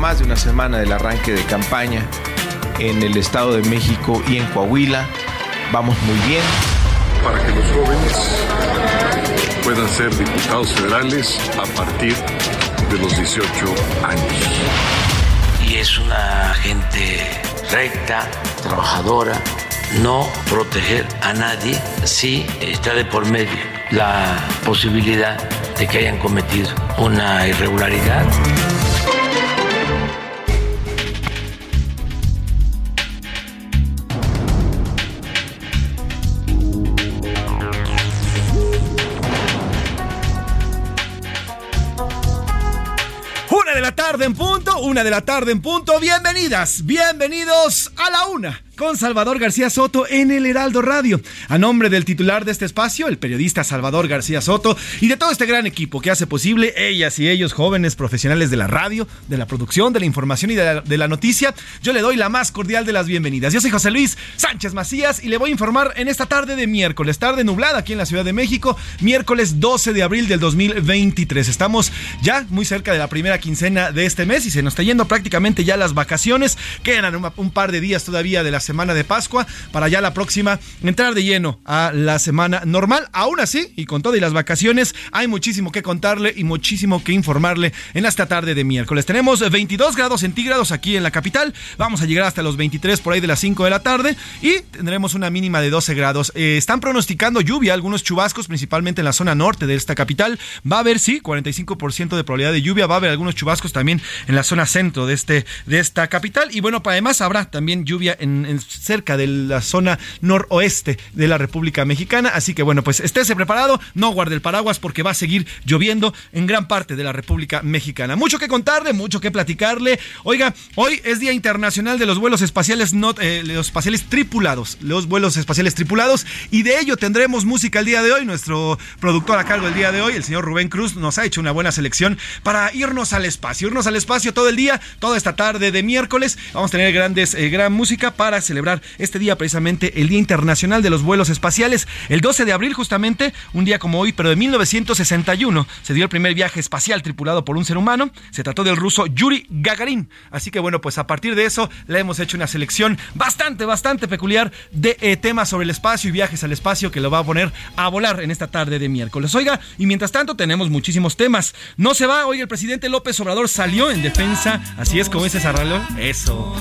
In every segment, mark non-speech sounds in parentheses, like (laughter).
Más de una semana del arranque de campaña en el Estado de México y en Coahuila. Vamos muy bien. para que los jóvenes puedan ser diputados federales a partir de los 18 años. y es una gente recta, trabajadora, no proteger a nadie si está de por medio la posibilidad de que hayan cometido una irregularidad. En punto, una de la tarde en punto. Bienvenidas, bienvenidos a la una con Salvador García Soto en el Heraldo Radio. A nombre del titular de este espacio, el periodista Salvador García Soto, y de todo este gran equipo que hace posible ellas y ellos, jóvenes profesionales de la radio, de la producción, de la información y de la, de la noticia, yo le doy la más cordial de las bienvenidas. Yo soy José Luis Sánchez Macías y le voy a informar en esta tarde de miércoles, tarde nublada aquí en la Ciudad de México, miércoles 12 de abril del 2023. Estamos ya muy cerca de la primera quincena de este mes y se nos está yendo prácticamente ya las vacaciones. Quedan un, un par de días todavía de la semana de Pascua para ya la próxima entrar de lleno a la semana normal. Aún así, y con todo y las vacaciones, hay muchísimo que contarle y muchísimo que informarle en esta tarde de miércoles. Tenemos 22 grados centígrados aquí en la capital. Vamos a llegar hasta los 23 por ahí de las 5 de la tarde y tendremos una mínima de 12 grados. Eh, están pronosticando lluvia, algunos chubascos, principalmente en la zona norte de esta capital. Va a haber, sí, 45% de probabilidad de lluvia. Va a haber algunos chubascos también en la zona centro de, este, de esta capital. Y bueno, además habrá también lluvia en, cerca de la zona noroeste de la República Mexicana. Así que bueno, pues estése preparado, no guarde el paraguas porque va a seguir lloviendo en gran parte de la República Mexicana. Mucho que contarle, mucho que platicarle. Oiga, hoy es Día Internacional de los Vuelos Espaciales, no, eh, los espaciales tripulados, los vuelos espaciales tripulados, y de ello tendremos música el día de hoy. Nuestro productor a cargo el día de hoy, el señor Rubén Cruz, nos ha hecho una buena selección para irnos al espacio, irnos al espacio todo el día, toda esta tarde de miércoles. Vamos a tener grandes, eh, gran música para celebrar este día precisamente el Día Internacional de los Vuelos Espaciales. El 12 de abril, justamente, un día como hoy, pero de 1961, se dio el primer viaje espacial tripulado por un ser humano. Se trató del ruso Yuri Gagarin. Así que bueno, pues a partir de eso le hemos hecho una selección bastante, bastante peculiar de eh, temas sobre el espacio y viajes al espacio que lo va a poner a volar en esta tarde de miércoles. Oiga, y mientras tanto tenemos muchísimos temas. No se va, hoy el presidente López Obrador salió en defensa, así es como dice Sarralón, eso.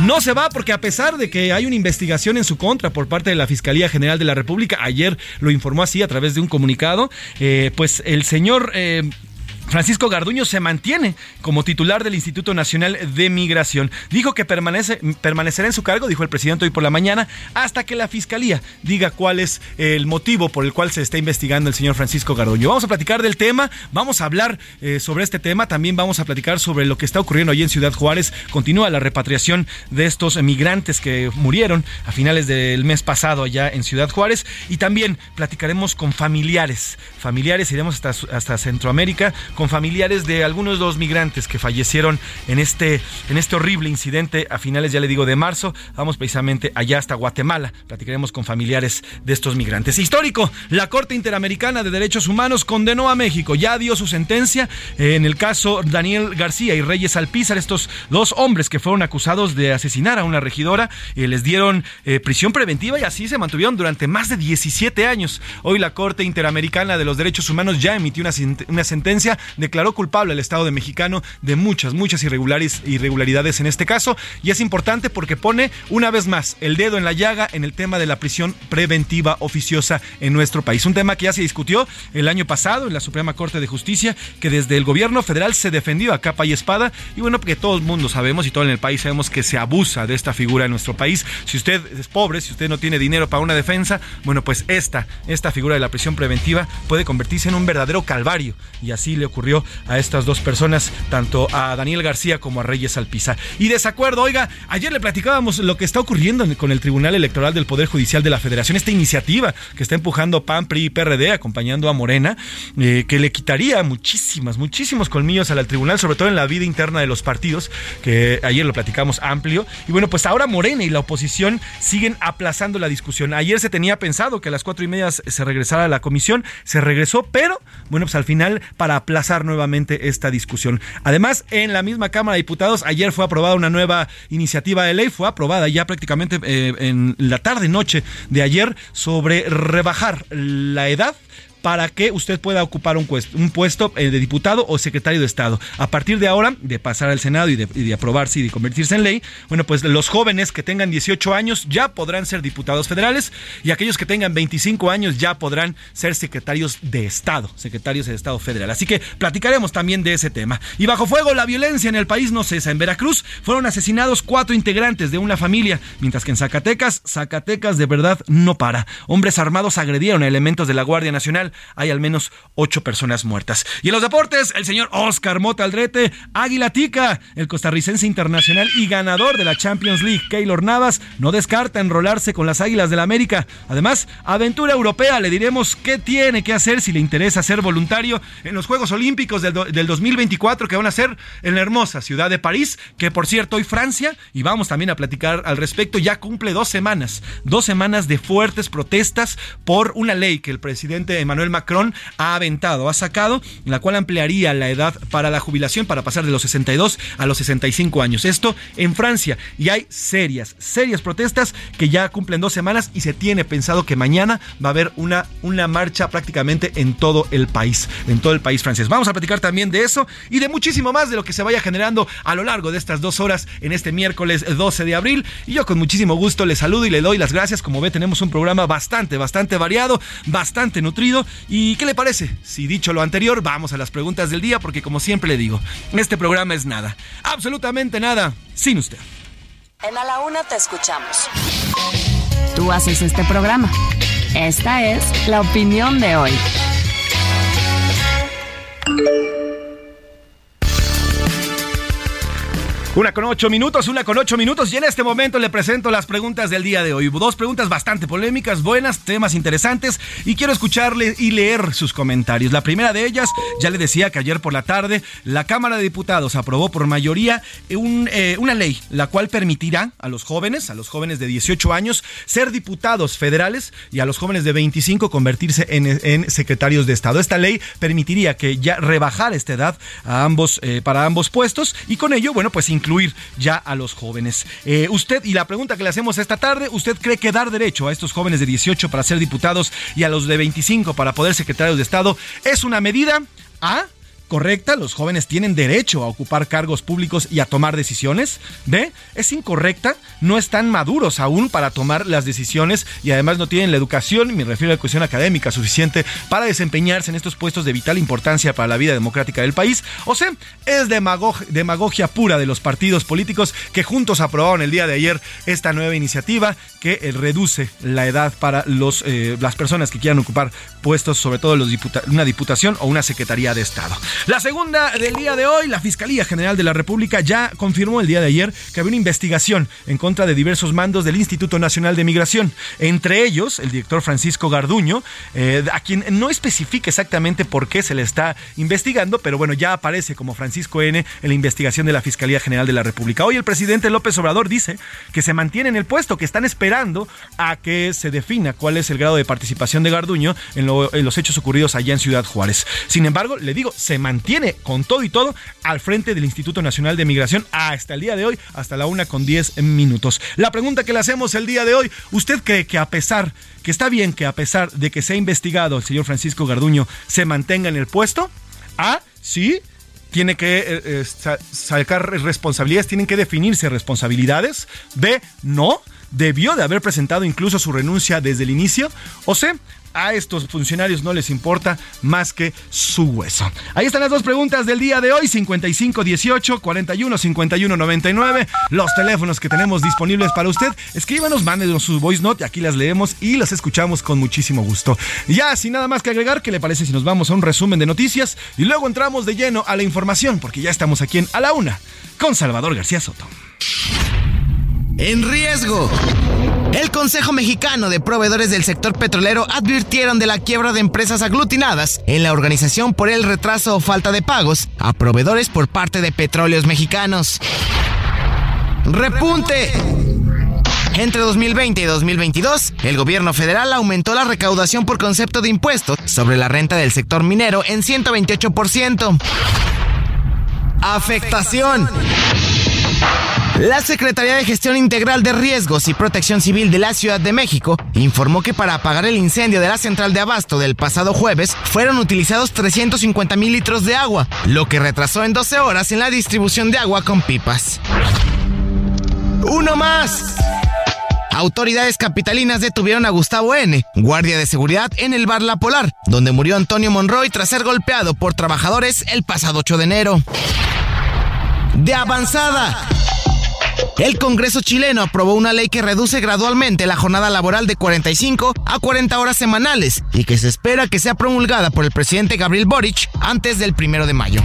No se va porque a pesar de que hay una investigación en su contra por parte de la Fiscalía General de la República, ayer lo informó así a través de un comunicado, eh, pues el señor... Eh, Francisco Garduño se mantiene como titular del Instituto Nacional de Migración. Dijo que permanece, permanecerá en su cargo, dijo el presidente hoy por la mañana, hasta que la Fiscalía diga cuál es el motivo por el cual se está investigando el señor Francisco Garduño. Vamos a platicar del tema, vamos a hablar eh, sobre este tema, también vamos a platicar sobre lo que está ocurriendo allí en Ciudad Juárez. Continúa la repatriación de estos migrantes que murieron a finales del mes pasado allá en Ciudad Juárez y también platicaremos con familiares, familiares, iremos hasta, hasta Centroamérica con familiares de algunos de los migrantes que fallecieron en este, en este horrible incidente a finales, ya le digo, de marzo. Vamos precisamente allá hasta Guatemala. Platicaremos con familiares de estos migrantes. Histórico, la Corte Interamericana de Derechos Humanos condenó a México. Ya dio su sentencia en el caso Daniel García y Reyes Alpizar, estos dos hombres que fueron acusados de asesinar a una regidora. Eh, les dieron eh, prisión preventiva y así se mantuvieron durante más de 17 años. Hoy la Corte Interamericana de los Derechos Humanos ya emitió una, una sentencia declaró culpable al Estado de Mexicano de muchas, muchas irregularidades en este caso. Y es importante porque pone una vez más el dedo en la llaga en el tema de la prisión preventiva oficiosa en nuestro país. Un tema que ya se discutió el año pasado en la Suprema Corte de Justicia, que desde el gobierno federal se defendió a capa y espada. Y bueno, porque todo el mundo sabemos y todo en el país sabemos que se abusa de esta figura en nuestro país. Si usted es pobre, si usted no tiene dinero para una defensa, bueno, pues esta, esta figura de la prisión preventiva puede convertirse en un verdadero calvario. Y así le ocurrió ocurrió a estas dos personas, tanto a Daniel García como a Reyes Alpiza. Y desacuerdo, oiga, ayer le platicábamos lo que está ocurriendo con el Tribunal Electoral del Poder Judicial de la Federación, esta iniciativa que está empujando PAN, PRI y PRD, acompañando a Morena, eh, que le quitaría muchísimas, muchísimos colmillos al tribunal, sobre todo en la vida interna de los partidos, que ayer lo platicamos amplio. Y bueno, pues ahora Morena y la oposición siguen aplazando la discusión. Ayer se tenía pensado que a las cuatro y media se regresara a la comisión, se regresó, pero bueno, pues al final para aplazar nuevamente esta discusión. Además, en la misma Cámara de Diputados, ayer fue aprobada una nueva iniciativa de ley, fue aprobada ya prácticamente eh, en la tarde-noche de ayer sobre rebajar la edad para que usted pueda ocupar un puesto, un puesto eh, de diputado o secretario de Estado. A partir de ahora, de pasar al Senado y de, aprobarse y de convertirse en ley, bueno, pues los jóvenes que tengan 18 años ya podrán ser diputados federales y aquellos que tengan 25 años ya podrán ser secretarios de Estado, secretarios de Estado federal. Así que platicaremos también de ese tema. Y bajo fuego, la violencia en el país no cesa. En Veracruz fueron asesinados cuatro integrantes de una familia, mientras que en Zacatecas, Zacatecas de verdad no para. Hombres armados agredieron a elementos de la Guardia Nacional hay al menos ocho personas muertas. Y en los deportes, el señor Oscar Mota Aldrete, Águila Tica, el costarricense internacional y ganador de la Champions League, Keylor Navas, no descarta enrolarse con las Águilas del la América. Además, aventura europea, le diremos qué tiene que hacer si le interesa ser voluntario en los Juegos Olímpicos del, del 2024 que van a ser en la hermosa ciudad de París, que por cierto hoy Francia, y vamos también a platicar al respecto, ya cumple dos semanas, dos semanas de fuertes protestas por una ley que el presidente Emmanuel Emmanuel Macron ha aventado, ha sacado, la cual ampliaría la edad para la jubilación para pasar de los 62 a los 65 años. Esto en Francia. Y hay serias, serias protestas que ya cumplen dos semanas y se tiene pensado que mañana va a haber una, una marcha prácticamente en todo el país, en todo el país francés. Vamos a platicar también de eso y de muchísimo más de lo que se vaya generando a lo largo de estas dos horas en este miércoles 12 de abril. Y yo con muchísimo gusto le saludo y le doy las gracias. Como ve, tenemos un programa bastante, bastante variado, bastante nutrido ¿Y qué le parece? Si dicho lo anterior, vamos a las preguntas del día, porque como siempre le digo, este programa es nada, absolutamente nada, sin usted. En A la Una te escuchamos. Tú haces este programa. Esta es la opinión de hoy. Una con ocho minutos, una con ocho minutos y en este momento le presento las preguntas del día de hoy. Dos preguntas bastante polémicas, buenas, temas interesantes y quiero escucharle y leer sus comentarios. La primera de ellas, ya le decía que ayer por la tarde la Cámara de Diputados aprobó por mayoría eh, una ley la cual permitirá a los jóvenes, a los jóvenes de 18 años, ser diputados federales y a los jóvenes de 25 convertirse en, secretarios de Estado. Esta ley permitiría que ya rebajar esta edad a ambos, eh, para ambos puestos y con ello, bueno, pues incluso incluir ya a los jóvenes. Eh, usted, y la pregunta que le hacemos esta tarde, ¿usted cree que dar derecho a estos jóvenes de 18 para ser diputados y a los de 25 para poder secretarios de Estado es una medida A correcta, los jóvenes tienen derecho a ocupar cargos públicos y a tomar decisiones. B, es incorrecta, no están maduros aún para tomar las decisiones y además no tienen la educación, me refiero a la cuestión académica suficiente para desempeñarse en estos puestos de vital importancia para la vida democrática del país. O C, es demagogia pura de los partidos políticos que juntos aprobaron el día de ayer esta nueva iniciativa que eh, reduce la edad para los, eh, las personas que quieran ocupar puestos, sobre todo los una diputación o una secretaría de Estado. La segunda del día de hoy, la Fiscalía General de la República ya confirmó el día de ayer que había una investigación en contra de diversos mandos del Instituto Nacional de Migración, entre ellos el director Francisco Garduño, eh, a quien no especifica exactamente por qué se le está investigando, pero bueno, ya aparece como Francisco N en la investigación de la Fiscalía General de la República. Hoy el presidente López Obrador dice que se mantiene en el puesto, que están esperando a que se defina cuál es el grado de participación de Garduño en, los hechos ocurridos allá en Ciudad Juárez. Sin embargo, le digo, se mantiene con todo y todo al frente del Instituto Nacional de Migración hasta el día de hoy, hasta la una con diez minutos. La pregunta que le hacemos el día de hoy, ¿usted cree que a pesar, que está bien que a pesar de que se ha investigado el señor Francisco Garduño, se mantenga en el puesto? A, sí, tiene que eh, eh, sacar responsabilidades, tienen que definirse responsabilidades. B, no, debió de haber presentado incluso su renuncia desde el inicio. O C, a estos funcionarios no les importa más que su hueso. Ahí están las dos preguntas del día de hoy, 55 18 41 51 99, los teléfonos que tenemos disponibles para usted. Escríbanos, mándenos su voice note, aquí las leemos y las escuchamos con muchísimo gusto. Ya, sin nada más que agregar, ¿qué le parece si nos vamos a un resumen de noticias y luego entramos de lleno a la información? Porque ya estamos aquí en A la Una con Salvador García Soto. En riesgo. El Consejo Mexicano de Proveedores del Sector Petrolero advirtieron de la quiebra de empresas aglutinadas en la organización por el retraso o falta de pagos a proveedores por parte de petróleos mexicanos. Repunte. Entre 2020 y 2022, el gobierno federal aumentó la recaudación por concepto de impuestos sobre la renta del sector minero en 128%. Afectación. La Secretaría de Gestión Integral de Riesgos y Protección Civil de la Ciudad de México informó que para apagar el incendio de la central de abasto del pasado jueves fueron utilizados 350 mil litros de agua, lo que retrasó en 12 horas en la distribución de agua con pipas. ¡Uno más! Autoridades capitalinas detuvieron a Gustavo N., guardia de seguridad en el bar La Polar, donde murió Antonio Monroy tras ser golpeado por trabajadores el pasado 8 de enero. De avanzada. El Congreso chileno aprobó una ley que reduce gradualmente la jornada laboral de 45 a 40 horas semanales y que se espera que sea promulgada por el presidente Gabriel Boric antes del primero de mayo.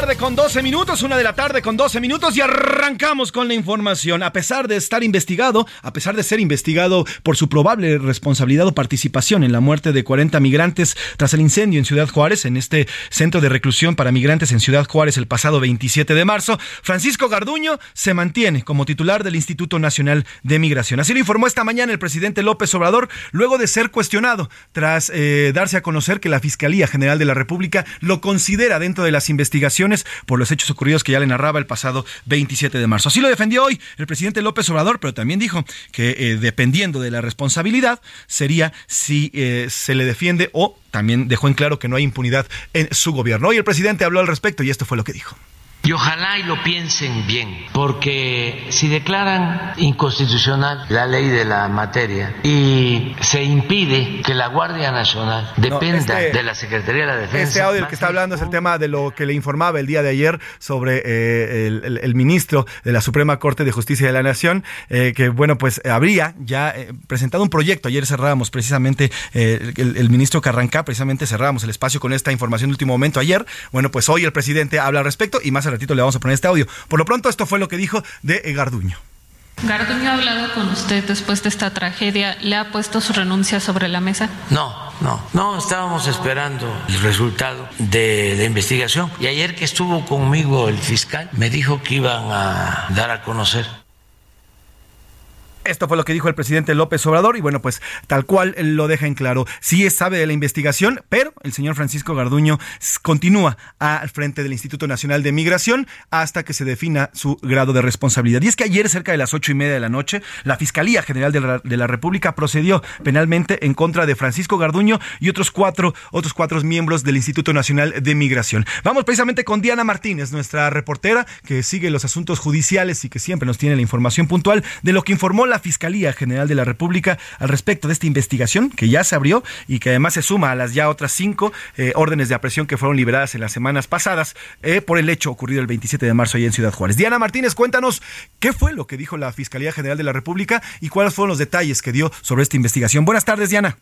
Tarde con 12 minutos, una de la tarde con 12 minutos y arrancamos con la información. A pesar de estar investigado, a pesar de ser investigado por su probable responsabilidad o participación en la muerte de 40 migrantes tras el incendio en Ciudad Juárez, en este centro de reclusión para migrantes en Ciudad Juárez el pasado 27 de marzo, Francisco Garduño se mantiene como titular del Instituto Nacional de Migración. Así lo informó esta mañana el presidente López Obrador luego de ser cuestionado tras eh, darse a conocer que la Fiscalía General de la República lo considera dentro de las investigaciones por los hechos ocurridos que ya le narraba el pasado 27 de marzo. Así lo defendió hoy el presidente López Obrador, pero también dijo que eh, dependiendo de la responsabilidad sería si eh, se le defiende o también dejó en claro que no hay impunidad en su gobierno. Hoy el presidente habló al respecto y esto fue lo que dijo. Y ojalá y lo piensen bien, porque si declaran inconstitucional la ley de la materia y se impide que la Guardia Nacional dependa este de la Secretaría de la Defensa. Este audio del que está hablando es el tema de lo que le informaba el día de ayer sobre eh, el, ministro de la Suprema Corte de Justicia de la Nación, eh, que bueno, pues habría ya eh, presentado un proyecto. Ayer cerrábamos precisamente el, ministro Carranca, precisamente cerrábamos el espacio con esta información de último momento ayer. Bueno, pues hoy el presidente habla al respecto y más adelante ratito le vamos a poner este audio. Por lo pronto, esto fue lo que dijo de Garduño. Garduño ha hablado con usted después de esta tragedia. ¿Le ha puesto su renuncia sobre la mesa? No, no, no, estábamos esperando el resultado de la investigación. Y ayer que estuvo conmigo el fiscal, me dijo que iban a dar a conocer Esto fue lo que dijo el presidente López Obrador y bueno, pues tal cual lo deja en claro. Sí sabe de la investigación, pero el señor Francisco Garduño continúa al frente del Instituto Nacional de Migración hasta que se defina su grado de responsabilidad. Y es que ayer, cerca de las ocho y media de la noche, la Fiscalía General de la, de la República procedió penalmente en contra de Francisco Garduño y otros cuatro, otros cuatro miembros del Instituto Nacional de Migración. Vamos precisamente con Diana Martínez, nuestra reportera que sigue los asuntos judiciales y que siempre nos tiene la información puntual de lo que informó la Fiscalía General de la República al respecto de esta investigación que ya se abrió y que además se suma a las ya otras cinco eh, órdenes de aprehensión que fueron liberadas en las semanas pasadas eh, por el hecho ocurrido el 27 de marzo allá en Ciudad Juárez. Diana Martínez, cuéntanos qué fue lo que dijo la Fiscalía General de la República y cuáles fueron los detalles que dio sobre esta investigación. Buenas tardes, Diana.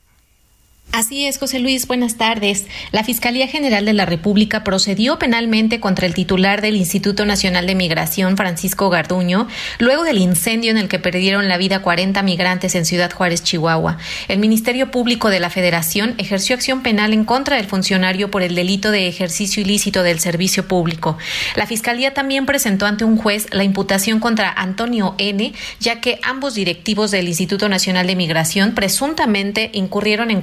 Así es, José Luis, buenas tardes. La Fiscalía General de la República procedió penalmente contra el titular del Instituto Nacional de Migración, Francisco Garduño, luego del incendio en el que perdieron la vida 40 migrantes en Ciudad Juárez, Chihuahua. El Ministerio Público de la Federación ejerció acción penal en contra del funcionario por el delito de ejercicio ilícito del servicio público. La Fiscalía también presentó ante un juez la imputación contra Antonio N., ya que ambos directivos del Instituto Nacional de Migración presuntamente incurrieron en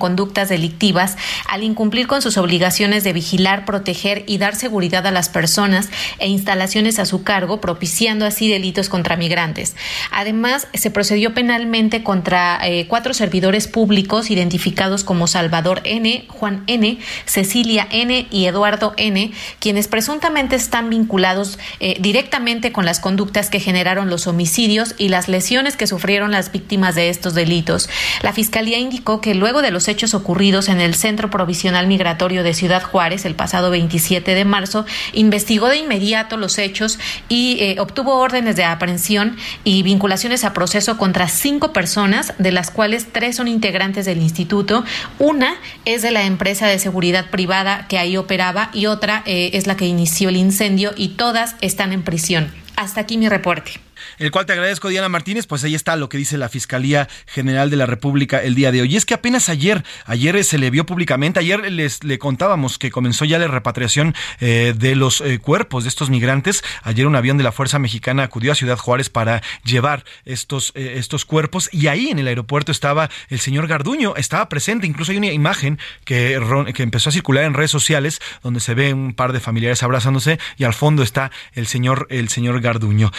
delictivas al incumplir con sus obligaciones de vigilar, proteger y dar seguridad a las personas e instalaciones a su cargo, propiciando así delitos contra migrantes. Además, se procedió penalmente contra eh, cuatro servidores públicos identificados como Salvador N., Juan N., Cecilia N. y Eduardo N., quienes presuntamente están vinculados eh, directamente con las conductas que generaron los homicidios y las lesiones que sufrieron las víctimas de estos delitos. La Fiscalía indicó que luego de los hechos ocurridos en el Centro Provisional Migratorio de Ciudad Juárez el pasado 27 de marzo, investigó de inmediato los hechos y eh, obtuvo órdenes de aprehensión y vinculaciones a proceso contra cinco personas, de las cuales tres son integrantes del instituto. Una es de la empresa de seguridad privada que ahí operaba y otra eh, es la que inició el incendio y todas están en prisión. Hasta aquí mi reporte el cual te agradezco, Diana Martínez. Pues ahí está lo que dice la Fiscalía General de la República el día de hoy. Y es que apenas ayer, ayer se le vio públicamente, ayer les le contábamos que comenzó ya la repatriación eh, de los eh, cuerpos de estos migrantes. Ayer un avión de la Fuerza Mexicana acudió a Ciudad Juárez para llevar estos, eh, estos cuerpos y ahí en el aeropuerto estaba el señor Garduño, estaba presente. Incluso hay una imagen que, que empezó a circular en redes sociales donde se ve un par de familiares abrazándose y al fondo está el señor, el señor Garduño.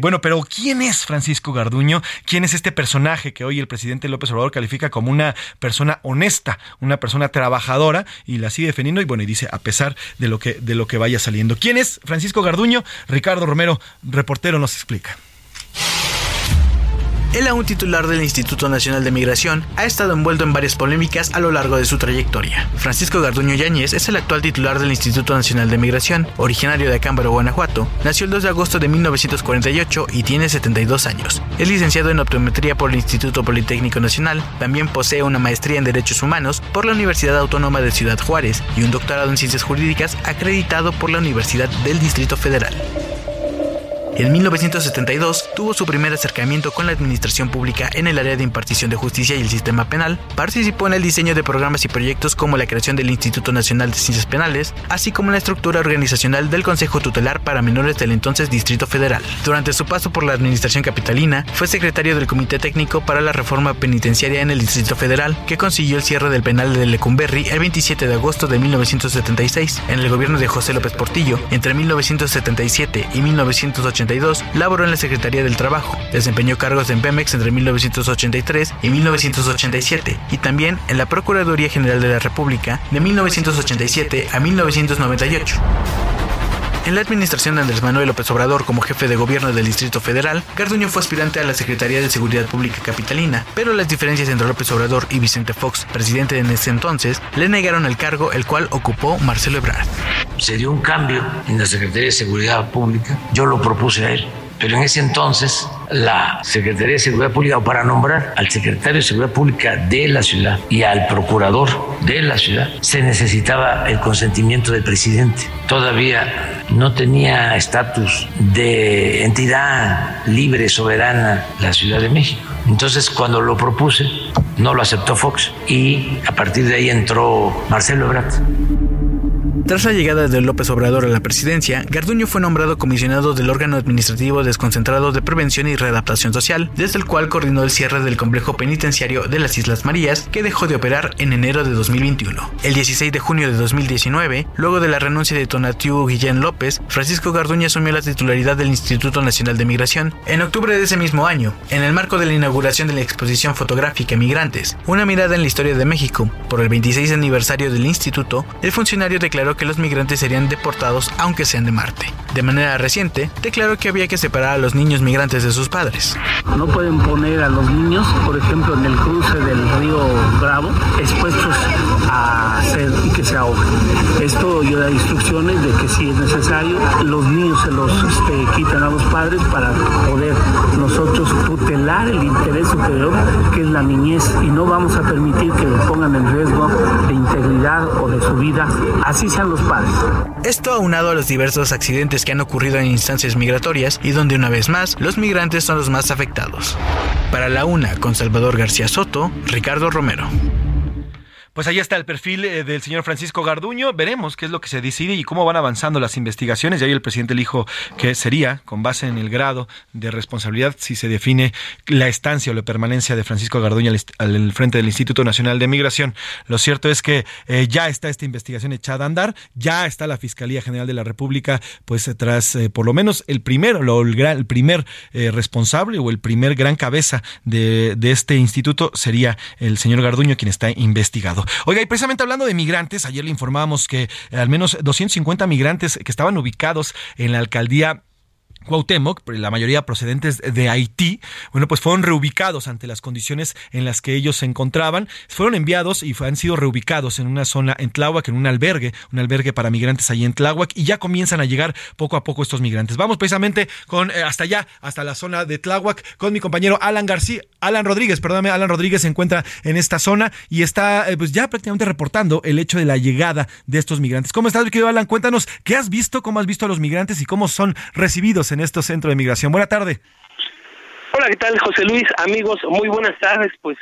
bueno, pero ¿quién es Francisco Garduño? ¿Quién es este personaje que hoy el presidente López Obrador califica como una persona honesta, una persona trabajadora y la sigue defendiendo y bueno, y dice a pesar de lo que de lo que vaya saliendo. ¿Quién es Francisco Garduño? Ricardo Romero, reportero nos explica. El aún titular del Instituto Nacional de Migración ha estado envuelto en varias polémicas a lo largo de su trayectoria. Francisco Garduño Yáñez es el actual titular del Instituto Nacional de Migración, originario de Acámbaro, Guanajuato. Nació el 2 de agosto de 1948 y tiene 72 años. Es licenciado en optometría por el Instituto Politécnico Nacional, también posee una maestría en Derechos Humanos por la Universidad Autónoma de Ciudad Juárez y un doctorado en Ciencias Jurídicas acreditado por la Universidad del Distrito Federal. En 1972 tuvo su primer acercamiento con la administración pública en el área de impartición de justicia y el sistema penal. Participó en el diseño de programas y proyectos como la creación del Instituto Nacional de Ciencias Penales, así como la estructura organizacional del Consejo Tutelar para Menores del entonces Distrito Federal. Durante su paso por la administración capitalina, fue secretario del Comité Técnico para la Reforma Penitenciaria en el Distrito Federal, que consiguió el cierre del penal de Lecumberri el 27 de agosto de 1976. En el gobierno de José López Portillo, entre 1977 y 1980 laboró en la Secretaría del Trabajo. Desempeñó cargos en Pemex entre 1983 y 1987 y también en la Procuraduría General de la República de 1987 a 1998. En la administración de Andrés Manuel López Obrador como jefe de gobierno del Distrito Federal, Garduño fue aspirante a la Secretaría de Seguridad Pública Capitalina, pero las diferencias entre López Obrador y Vicente Fox, presidente en ese entonces, le negaron el cargo el cual ocupó Marcelo Ebrard. Se dio un cambio en la Secretaría de Seguridad Pública, yo lo propuse a él pero en ese entonces la Secretaría de Seguridad Pública, o para nombrar al secretario de Seguridad Pública de la ciudad y al procurador de la ciudad, se necesitaba el consentimiento del presidente. Todavía no tenía estatus de entidad libre, soberana la Ciudad de México. Entonces, cuando lo propuse, no lo aceptó Fox y a partir de ahí entró Marcelo Ebrard. Tras la llegada de López Obrador a la presidencia, Garduño fue nombrado comisionado del órgano administrativo desconcentrado de prevención y readaptación social, desde el cual coordinó el cierre del complejo penitenciario de las Islas Marías, que dejó de operar en enero de 2021. El 16 de junio de 2019, luego de la renuncia de Tonatiu Guillén López, Francisco Garduño asumió la titularidad del Instituto Nacional de Migración. En octubre de ese mismo año, en el marco de la inauguración de la exposición fotográfica Migrantes, una mirada en la historia de México, por el 26 aniversario del instituto, el funcionario declaró que los migrantes serían deportados aunque sean de Marte. De manera reciente, declaró que había que separar a los niños migrantes de sus padres. No pueden poner a los niños, por ejemplo, en el cruce del río Bravo, expuestos a hacer y que se ahoguen. Esto yo da instrucciones de que si es necesario, los niños se los este, quitan a los padres para poder nosotros tutelar el interés superior que es la niñez y no vamos a permitir que pongan en riesgo de integridad o de su vida, así sean los padres. Esto aunado a los diversos accidentes que han ocurrido en instancias migratorias y donde una vez más los migrantes son los más afectados. Para la una, con Salvador García Soto, Ricardo Romero. Pues ahí está el perfil eh, del señor Francisco Garduño. Veremos qué es lo que se decide y cómo van avanzando las investigaciones. Y ahí el presidente dijo que sería, con base en el grado de responsabilidad, si se define la estancia o la permanencia de Francisco Garduño al, frente del Instituto Nacional de Migración. Lo cierto es que eh, ya está esta investigación echada a andar, ya está la Fiscalía General de la República, pues tras eh, por lo menos el primero, lo, el, primer responsable o el primer gran cabeza de, de este instituto sería el señor Garduño, quien está investigado. Oiga, y precisamente hablando de migrantes, ayer le informábamos que al menos 250 migrantes que estaban ubicados en la alcaldía Cuauhtémoc, la mayoría procedentes de Haití, bueno, pues fueron reubicados ante las condiciones en las que ellos se encontraban, fueron enviados y han sido reubicados en una zona en Tláhuac, en un albergue, un albergue para migrantes ahí en Tláhuac, y ya comienzan a llegar poco a poco estos migrantes. Vamos precisamente con eh, hasta allá, hasta la zona de Tláhuac, con mi compañero Alan García, Alan Rodríguez, perdóname, Alan Rodríguez se encuentra en esta zona y está eh, pues ya prácticamente reportando el hecho de la llegada de estos migrantes. ¿Cómo estás, querido Alan? Cuéntanos, ¿qué has visto, cómo has visto a los migrantes y cómo son recibidos en estos centros de migración. Buena tarde. Hola, ¿qué tal, José Luis? Amigos, muy buenas tardes. Pues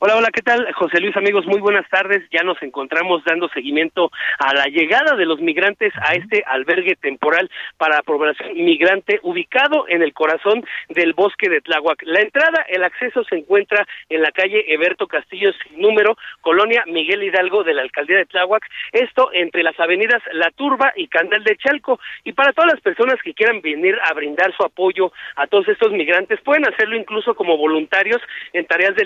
Hola, hola, ¿qué tal? José Luis, amigos, muy buenas tardes. Ya nos encontramos dando seguimiento a la llegada de los migrantes a este albergue temporal para población migrante ubicado en el corazón del bosque de Tláhuac. La entrada, el acceso se encuentra en la calle Eberto Castillo, sin número, colonia Miguel Hidalgo de la alcaldía de Tláhuac. Esto entre las avenidas La Turba y Candel de Chalco. Y para todas las personas que quieran venir a brindar su apoyo a todos estos migrantes, pueden hacerlo incluso como voluntarios en tareas de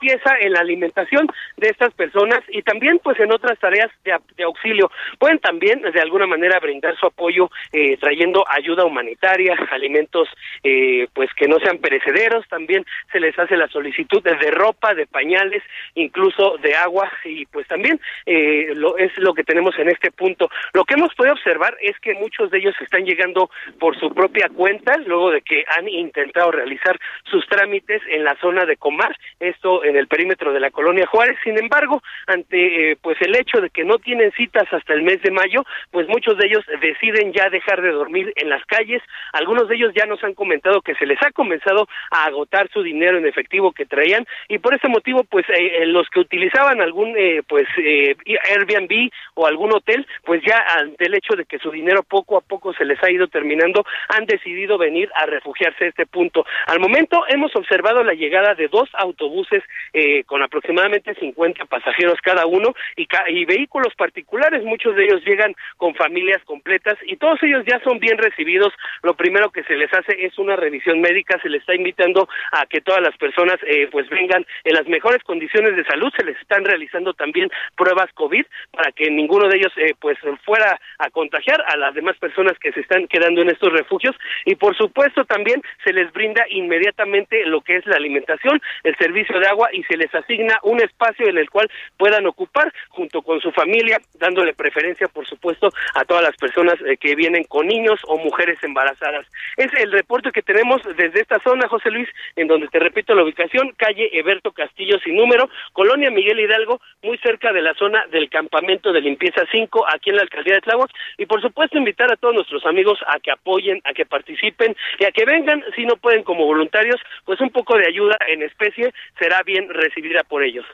limpieza en la alimentación de estas personas y también pues en otras tareas de, auxilio. Pueden también de alguna manera brindar su apoyo eh, trayendo ayuda humanitaria, alimentos eh, pues que no sean perecederos, también se les hace la solicitud de ropa, de pañales, incluso de agua y pues también eh, lo, es lo que tenemos en este punto. Lo que hemos podido observar es que muchos de ellos están llegando por su propia cuenta luego de que han intentado realizar sus trámites en la zona de Comar, esto en el perímetro de la colonia Juárez. Sin embargo, ante eh, pues el hecho de que no tienen citas hasta el mes de mayo, pues muchos de ellos deciden ya dejar de dormir en las calles. Algunos de ellos ya nos han comentado que se les ha comenzado a agotar su dinero en efectivo que traían y por ese motivo, pues eh, los que utilizaban algún eh, pues Airbnb o algún hotel, pues ya ante el hecho de que su dinero poco a poco se les ha ido terminando, han decidido venir a refugiarse a este punto. Al momento hemos observado la llegada de dos autobuses eh, con aproximadamente 50 pasajeros cada uno y, y vehículos particulares, muchos de ellos llegan con familias completas y todos ellos ya son bien recibidos. Lo primero que se les hace es una revisión médica, se les está invitando a que todas las personas eh, pues vengan en las mejores condiciones de salud, se les están realizando también pruebas COVID para que ninguno de ellos eh, pues fuera a contagiar a las demás personas que se están quedando en estos refugios. Y por supuesto también se les brinda inmediatamente lo que es la alimentación, el servicio de agua y se les asigna un espacio en el cual puedan ocupar junto con su familia, dándole preferencia, por supuesto, a todas las personas eh, que vienen con niños o mujeres embarazadas. Es el reporte que tenemos desde esta zona, José Luis, en donde te repito la ubicación, calle Eberto Castillo sin número, Colonia Miguel Hidalgo, muy cerca de la zona del campamento de limpieza 5, aquí en la alcaldía de Tláhuac, y por supuesto invitar a todos nuestros amigos a que apoyen, a que participen y a que vengan, si no pueden como voluntarios, pues un poco de ayuda en especie será bien recibida por ellos.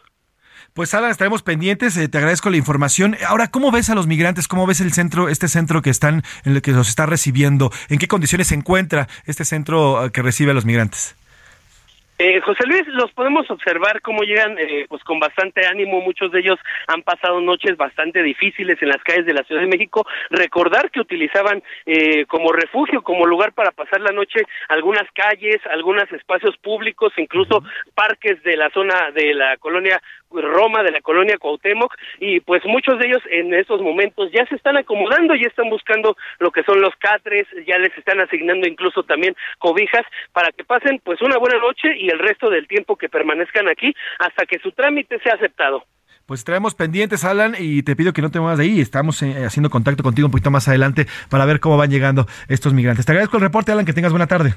Pues Alan, estaremos pendientes, eh, te agradezco la información. Ahora, ¿cómo ves a los migrantes? ¿Cómo ves el centro, este centro que están, en el que los está recibiendo? ¿En qué condiciones se encuentra este centro eh, que recibe a los migrantes? Eh, José Luis, los podemos observar cómo llegan eh, pues con bastante ánimo, muchos de ellos han pasado noches bastante difíciles en las calles de la Ciudad de México, recordar que utilizaban eh, como refugio, como lugar para pasar la noche algunas calles, algunos espacios públicos, incluso parques de la zona de la colonia Roma, de la colonia Cuauhtémoc, y pues muchos de ellos en estos momentos ya se están acomodando, ya están buscando lo que son los catres, ya les están asignando incluso también cobijas para que pasen pues una buena noche y el resto del tiempo que permanezcan aquí hasta que su trámite sea aceptado. Pues traemos pendientes, Alan, y te pido que no te muevas de ahí. Estamos eh, haciendo contacto contigo un poquito más adelante para ver cómo van llegando estos migrantes. Te agradezco el reporte, Alan, que tengas buena tarde.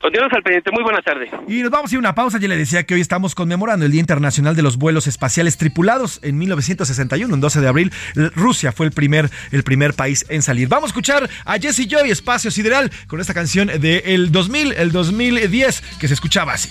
Continuamos al pendiente, muy buena tarde. Y nos vamos a ir a una pausa. Ya le decía que hoy estamos conmemorando el Día Internacional de los Vuelos Espaciales Tripulados. En 1961, en 12 de abril, Rusia fue el primer, el primer país en salir. Vamos a escuchar a Jesse Joy, Espacio Sideral, con esta canción del el 2000, el 2010, que se escuchaba así.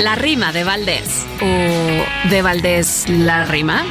La rima de Valdés. ¿O de Valdés la rima?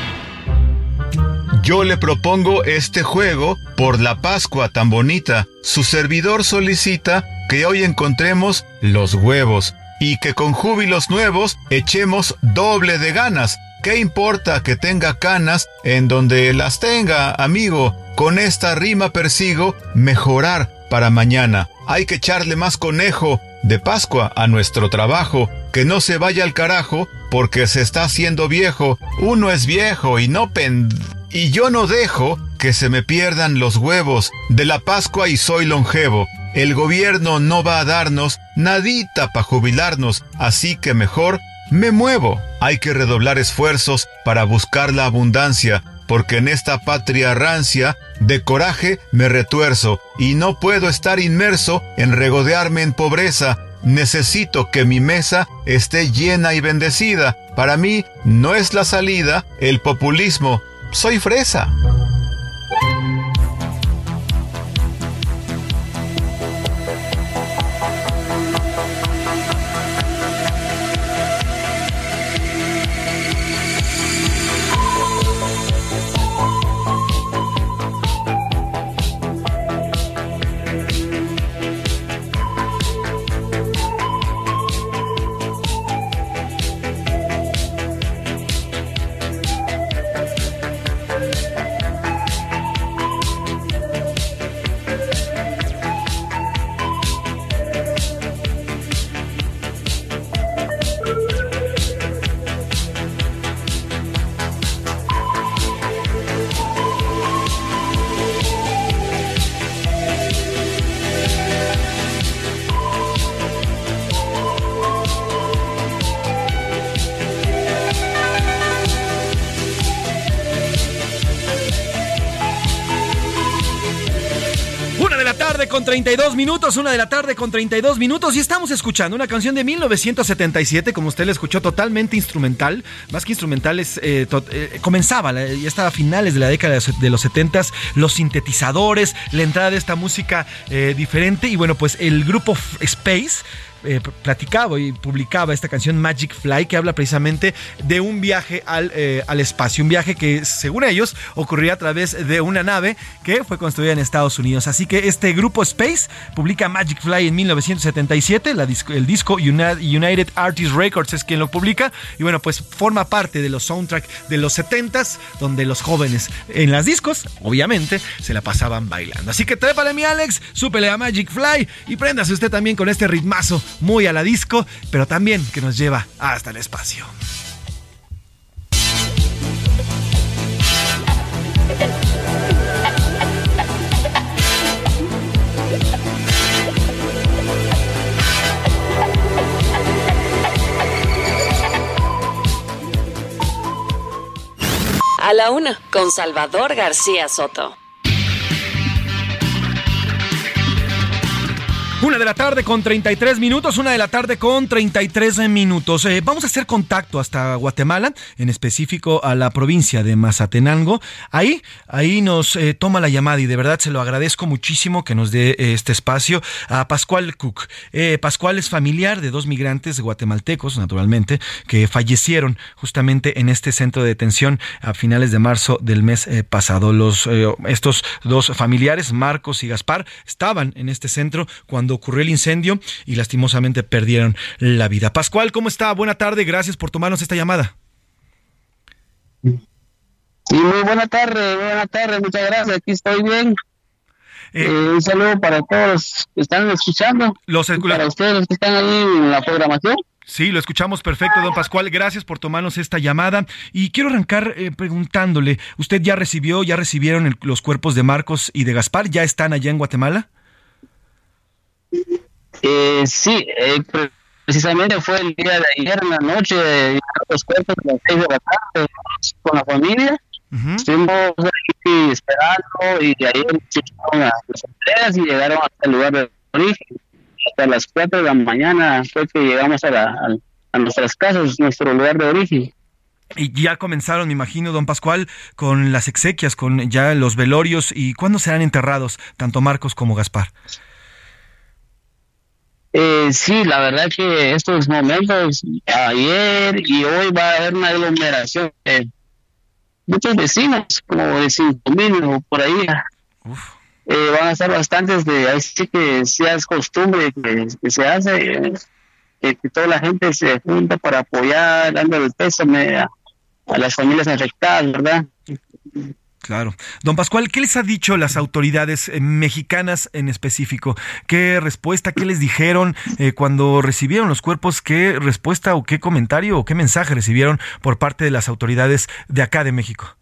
Yo le propongo este juego por la Pascua tan bonita. Su servidor solicita que hoy encontremos los huevos y que con júbilos nuevos echemos doble de ganas. ¿Qué importa que tenga canas en donde las tenga, amigo? Con esta rima persigo mejorar para mañana. Hay que echarle más conejo de Pascua a nuestro trabajo. Que no se vaya al carajo porque se está haciendo viejo. Uno es viejo y no pen... Y yo no dejo que se me pierdan los huevos de la Pascua y soy longevo. El gobierno no va a darnos nadita para jubilarnos, así que mejor me muevo. Hay que redoblar esfuerzos para buscar la abundancia, porque en esta patria rancia de coraje me retuerzo y no puedo estar inmerso en regodearme en pobreza. Necesito que mi mesa esté llena y bendecida. Para mí no es la salida el populismo. Soy fresa. 32 minutos, una de la tarde con 32 minutos y estamos escuchando una canción de 1977, como usted la escuchó, totalmente instrumental, más que instrumental, es, eh, eh, comenzaba, ya estaba a finales de la década de los- de los 70s, los sintetizadores, la entrada de esta música eh, diferente y bueno, pues el grupo Space eh, platicaba y publicaba esta canción Magic Fly que habla precisamente de un viaje al, eh, al espacio, un viaje que según ellos ocurriría a través de una nave que fue construida en Estados Unidos. Así que este grupo Space publica Magic Fly en 1977, la el disco Uni- United Artists Records es quien lo publica y bueno, pues forma parte de los soundtracks de los 70s donde los jóvenes en las discos, obviamente, se la pasaban bailando. Así que trépale mi Alex, súpele a Magic Fly y préndase usted también con este ritmazo muy a la disco, pero también que nos lleva hasta el espacio. A la una, con Salvador García Soto. Una de la tarde con 33 minutos, una de la tarde con 33 minutos. Eh, vamos a hacer contacto hasta Guatemala, en específico a la provincia de Mazatenango. Ahí, ahí nos eh, toma la llamada y de verdad se lo agradezco muchísimo que nos dé eh, este espacio a Pascual Cook. Pascual es familiar de dos migrantes guatemaltecos, naturalmente, que fallecieron justamente en este centro de detención a finales de marzo del mes pasado. Los, estos dos familiares, Marcos y Gaspar, estaban en este centro cuando ocurrió el incendio y lastimosamente perdieron la vida. Pascual, ¿cómo está? Buena tarde, gracias por tomarnos esta llamada. Sí, muy buena tarde, buena tarde, muchas gracias, aquí estoy bien. Eh, un saludo para todos los que están escuchando. Los y para ustedes los que están ahí en la programación. Sí, lo escuchamos perfecto, don Pascual. Gracias por tomarnos esta llamada. Y quiero arrancar eh, preguntándole, ¿usted ya recibió, ya recibieron el- los cuerpos de Marcos y de Gaspar? ¿Ya están allá en Guatemala? Eh, sí, eh, pre- precisamente fue el día de ayer en la noche, llegaron los cuerpos a las seis de la tarde con la familia. Estuvimos ahí esperando y de ahí se hicieron las las entregas y llegaron hasta el lugar de origen. Hasta las 4 de la mañana fue que llegamos a, la, a, a nuestras casas, nuestro lugar de origen. Y ya comenzaron, me imagino, don Pascual, con las exequias, con ya los velorios. ¿Y cuándo serán enterrados tanto Marcos como Gaspar? Eh, sí, la verdad que estos momentos, ayer y hoy va a haber una aglomeración de muchos vecinos, como de cinco mil o por ahí. Eh, van a estar bastantes de, así que sea es costumbre que, que se hace, eh, que, que toda la gente se junta para apoyar, dando el pésame a, a las familias afectadas, ¿verdad? Claro. Don Pascual, ¿qué les ha dicho las autoridades eh, mexicanas en específico? ¿Qué respuesta, qué les dijeron eh, cuando recibieron los cuerpos? ¿Qué respuesta o qué comentario o qué mensaje recibieron por parte de las autoridades de acá de México?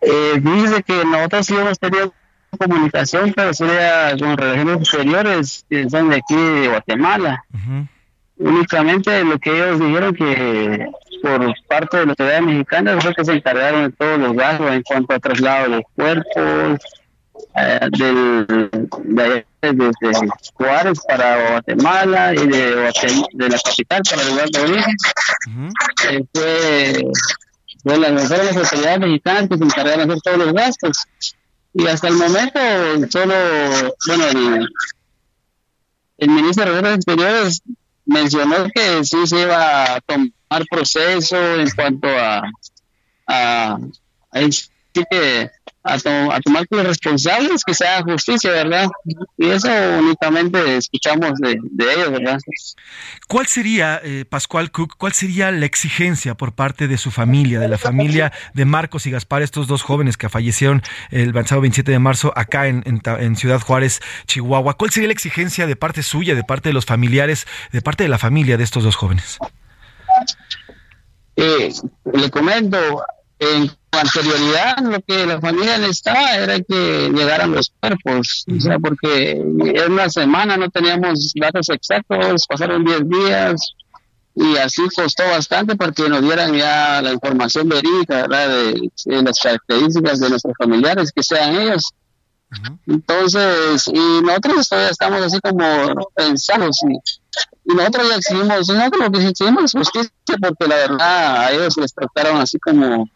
Eh, dice que nosotros sí hemos tenido comunicación, pero sería con relaciones superiores que son de aquí de Guatemala. Únicamente lo que ellos dijeron que por parte de las autoridades mexicanas fue que se encargaron de todos los gastos en cuanto a traslado de cuerpos eh, del, de, desde Juárez para Guatemala y de, de la capital para el lugar de origen. Eh, fue fue las, fueron las autoridades mexicanas que se encargaron de hacer todos los gastos. Y hasta el momento, solo, bueno, el, el ministro de Relaciones Exteriores mencionó que sí se iba a tomar proceso en cuanto a, a, a, a, to- a tomar con los responsables que se haga justicia, ¿verdad? Y eso únicamente escuchamos de, de ellos, ¿verdad? ¿Cuál sería, eh, Pascual Cook, cuál sería la exigencia por parte de su familia, de la familia de Marcos y Gaspar, estos dos jóvenes que fallecieron el pasado 27 de marzo acá en, en en Ciudad Juárez, Chihuahua? ¿Cuál sería la exigencia de parte suya, de parte de los familiares, de parte de la familia de estos dos jóvenes? Eh, le comento, en anterioridad lo que la familia necesitaba era que llegaran los cuerpos, o sea, porque en una semana no teníamos datos exactos, pasaron 10 días y así costó bastante porque nos dieran ya la información verídica. De, de las características de nuestros familiares, que sean ellos. Entonces, y nosotros todavía estamos así como pensados y, y nosotros ya exigimos, nosotros lo que exigimos justicia porque la verdad a ellos les trataron así como,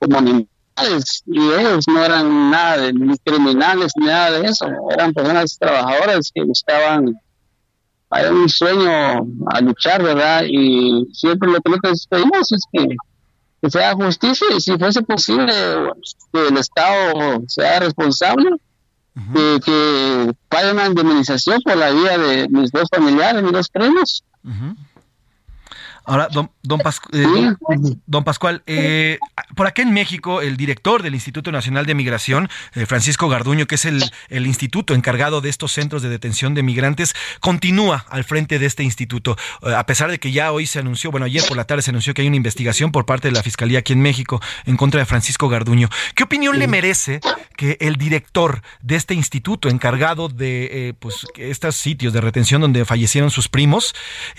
como animales y ellos no eran nada de ni criminales ni nada de eso, eran personas trabajadoras que buscaban hay un sueño a luchar, ¿verdad? Y siempre lo que nosotros pedimos es que sea justicia y si fuese posible que el Estado sea responsable, que, que pague una indemnización por la vida de mis dos familiares, mis dos primos. Ahora, don, don, eh, don- don Pascual, eh, por acá en México, el director del Instituto Nacional de Migración, eh, Francisco Garduño, que es el, el instituto encargado de estos centros de detención de migrantes, continúa al frente de este instituto, a pesar de que ya hoy se anunció, bueno, ayer por la tarde se anunció que hay una investigación por parte de la Fiscalía aquí en México en contra de Francisco Garduño. ¿Qué opinión le merece que el director de este instituto encargado de pues, estos sitios de retención donde fallecieron sus primos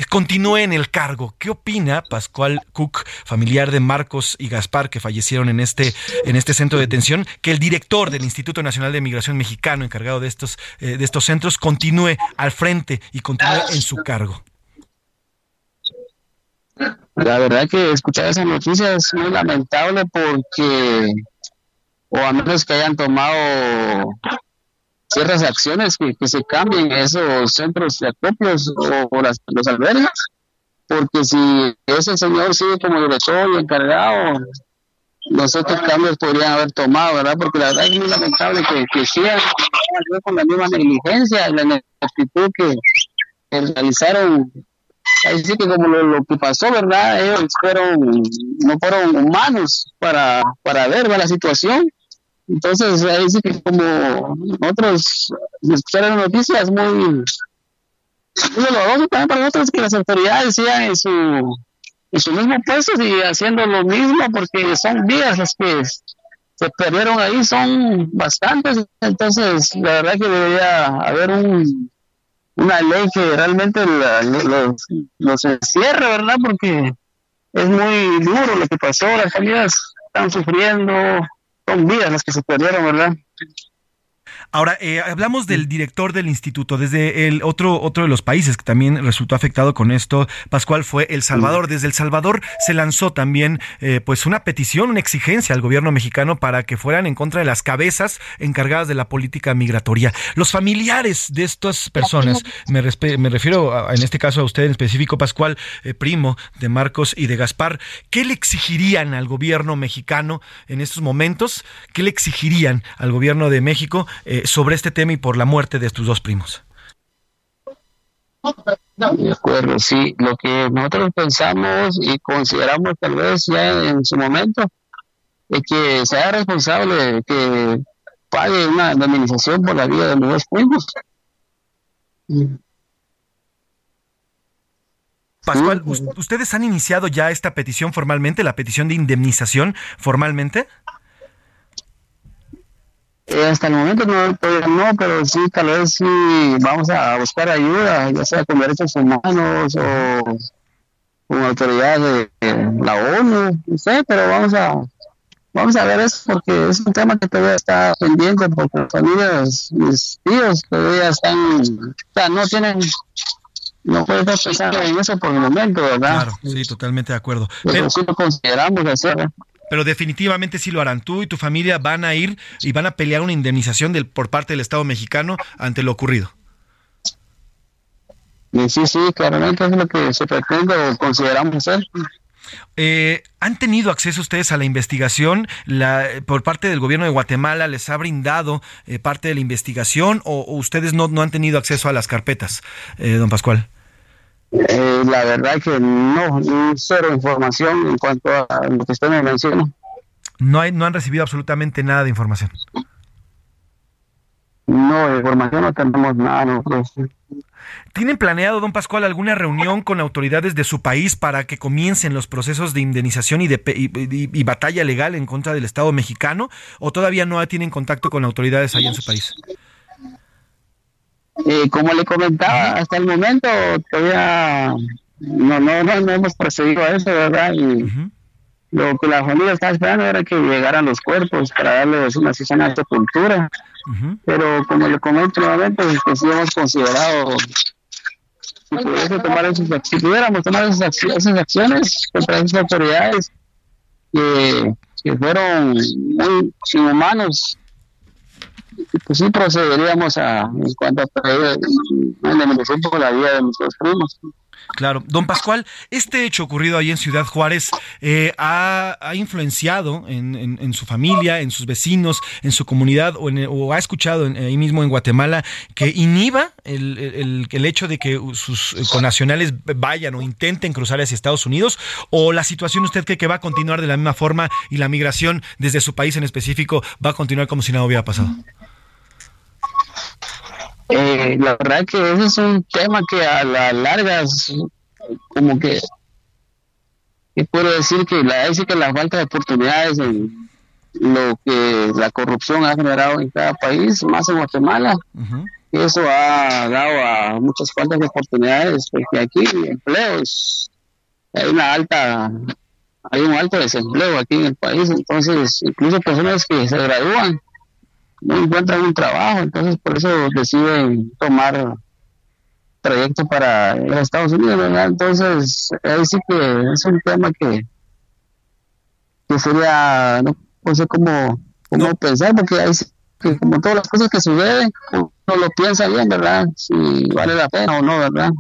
continúe en el cargo? ¿Qué opina Pascual Cook, familiar de Marcos y Gaspar que fallecieron en este, en este centro de detención, que el director del Instituto Nacional de Migración Mexicano encargado de estos, eh, de estos centros continúe al frente y continúe en su cargo? La verdad que escuchar esa noticia es muy lamentable porque, o a menos que hayan tomado ciertas acciones que, que se cambien esos centros de acopios o, las- los albergues, porque si ese señor sigue como director y encargado, los otros cambios podrían haber tomado, ¿verdad? Porque la verdad es muy lamentable que, que sigan con la misma negligencia y la ineptitud que, que realizaron Ahí sí que como lo, lo que pasó, ¿verdad? Ellos fueron, no fueron humanos para, para ver ¿verdad? la situación. Entonces, ahí sí que como nosotros escuchar las noticias muy doloroso también para nosotros que las autoridades sigan en su, en su mismo puesto y haciendo lo mismo porque son vidas las que se perdieron ahí, son bastantes. Entonces, la verdad que debería haber un, una ley que realmente la- los, los encierre, ¿verdad? Porque es muy duro lo que pasó, las familias están sufriendo, son vidas las que se perdieron, ¿verdad? Ahora, eh, hablamos del director del instituto, desde el otro, otro de los países que también resultó afectado con esto, Pascual, fue El Salvador. Desde El Salvador se lanzó también eh, pues una petición, una exigencia al gobierno mexicano para que fueran en contra de las cabezas encargadas de la política migratoria. Los familiares de estas personas, me, refiero a- en este caso a usted en específico, Pascual, eh, primo de Marcos y de Gaspar, ¿qué le exigirían al gobierno mexicano en estos momentos? ¿Qué le exigirían al gobierno de México eh, sobre este tema y por la muerte de estos dos primos? De acuerdo, sí, lo que nosotros pensamos y consideramos tal vez ya en su momento es que sea responsable que pague una indemnización por la vida de los dos primos. Pascual, us- ¿ustedes han iniciado ya esta petición formalmente, la petición de indemnización formalmente? Eh, hasta el momento no, todavía no, pero sí, tal vez sí vamos a buscar ayuda, ya sea con derechos humanos o con autoridades de, de la ONU, no sé, pero vamos a vamos a ver eso porque es un tema que todavía está pendiente porque las familias, mis tíos todavía están, o sea, no tienen, no pueden estar pensando en eso por el momento, ¿verdad? Claro, sí, totalmente de acuerdo. Pero Pero, sí lo consideramos hacer. Pero definitivamente sí lo harán. Tú y tu familia van a ir y van a pelear una indemnización del, por parte del Estado mexicano ante lo ocurrido. Y sí, sí, claramente es lo que se pretende o consideramos hacer. Eh, ¿Han tenido acceso ustedes a la investigación? La, ¿Por parte del gobierno de Guatemala les ha brindado eh, parte de la investigación o, o ustedes no, no han tenido acceso a las carpetas, eh, don Pascual? Eh, la verdad que no, cero información en cuanto a lo que usted me menciona. No, hay, no han recibido absolutamente nada de información. No, de información no tenemos nada nosotros. ¿Tienen planeado, don Pascual, alguna reunión con autoridades de su país para que comiencen los procesos de indemnización y, de, y- y batalla legal en contra del Estado mexicano? ¿O todavía no tienen contacto con autoridades allá en su país? Eh, como le comentaba, hasta el momento todavía no, no, no, no hemos procedido a eso, ¿verdad? Y lo que la familia estaba esperando era que llegaran los cuerpos para darles una sesión de sepultura. Pero como le comento nuevamente, es que sí hemos considerado si, tomar pudiéramos tomar esas, acci- esas acciones contra esas autoridades que, que fueron muy inhumanos pues sí procederíamos a, en cuanto a traer, indemnización por la vida de nuestros primos. Claro, don Pascual, este hecho ocurrido ahí en Ciudad Juárez eh, ha, ha influenciado en, en- su familia, en sus vecinos, en su comunidad o, en- o ha escuchado ahí mismo en Guatemala que inhiba el, el- el hecho de que sus connacionales vayan o intenten cruzar hacia Estados Unidos o la situación usted cree que va a continuar de la misma forma y la migración desde su país en específico va a continuar como si nada hubiera pasado. Eh, la verdad que ese es un tema que a la larga es como que que puedo decir que la dice que la falta de oportunidades en lo que la corrupción ha generado en cada país más en Guatemala. Eso ha dado a muchas faltas de oportunidades porque aquí empleos hay una alta hay un alto desempleo aquí en el país entonces incluso personas que se gradúan no encuentran un trabajo, entonces por eso deciden tomar trayecto para a Estados Unidos, ¿verdad? Entonces, ahí sí que es un tema que, que sería, no, no sé cómo, cómo pensar, porque ahí sí que como todas las cosas que suceden, uno lo piensa bien, ¿verdad? Si vale la pena o no, ¿verdad?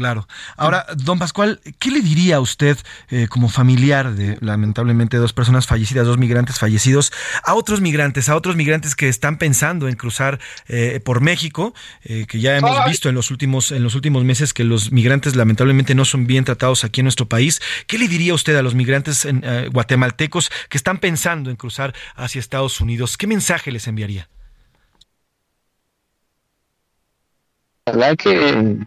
Claro. Ahora, don Pascual, ¿qué le diría a usted eh, como familiar de lamentablemente dos personas fallecidas, dos migrantes fallecidos, a otros migrantes, a otros migrantes que están pensando en cruzar eh, por México, eh, que ya hemos visto en los últimos en los últimos meses que los migrantes lamentablemente no son bien tratados aquí en nuestro país? ¿Qué le diría usted a los migrantes en, guatemaltecos que están pensando en cruzar hacia Estados Unidos? ¿Qué mensaje les enviaría? La verdad que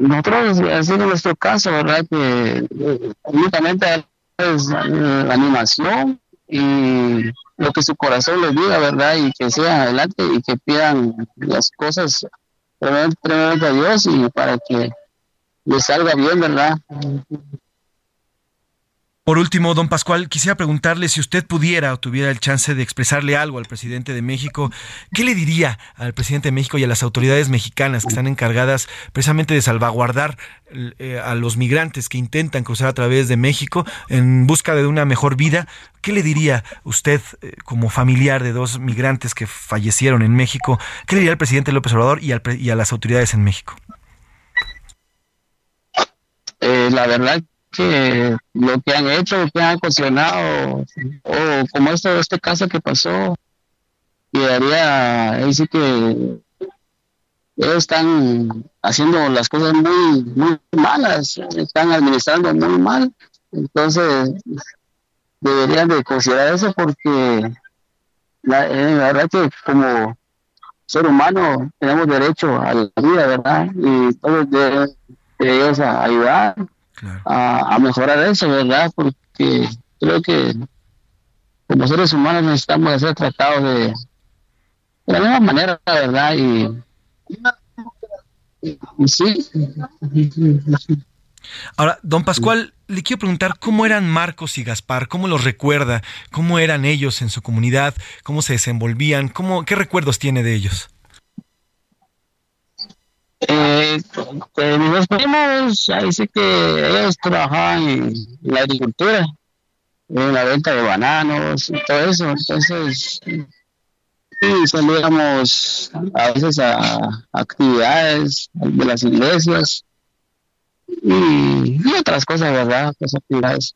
nosotros, así en nuestro caso, ¿verdad? Que eh, únicamente es eh, animación y lo que su corazón les diga, ¿verdad? Y que sigan adelante y que pidan las cosas primeramente a Dios y para que les salga bien, ¿verdad? Por último, don Pascual, quisiera preguntarle si usted pudiera o tuviera el chance de expresarle algo al presidente de México, ¿qué le diría al presidente de México y a las autoridades mexicanas que están encargadas precisamente de salvaguardar eh, a los migrantes que intentan cruzar a través de México en busca de una mejor vida? ¿Qué le diría usted eh, como familiar de dos migrantes que fallecieron en México? ¿Qué le diría al presidente López Obrador y, al y a las autoridades en México? Eh, la verdad que lo que han hecho, lo que han ocasionado, o como esto, este caso que pasó, quedaría, ahí sí que ellos están haciendo las cosas muy, muy malas, están administrando muy mal, entonces deberían de considerar eso porque la, eh, la verdad que como ser humano tenemos derecho a la vida, ¿verdad? Y todos deben de ellos a ayudar a, a mejorar eso, ¿verdad? Porque creo que como seres humanos necesitamos ser tratados de, de la misma manera, ¿verdad? Y, y- y sí. Ahora, don Pascual, le quiero preguntar cómo eran Marcos y Gaspar, cómo los recuerda, cómo eran ellos en su comunidad, cómo se desenvolvían, cómo, qué recuerdos tiene de ellos. Eh, eh, mis primos, ahí sí que ellos trabajaban en la agricultura, en la venta de bananos y todo eso. Entonces, sí, salíamos a veces a actividades de las iglesias y, y otras cosas, ¿verdad? Pues actividades.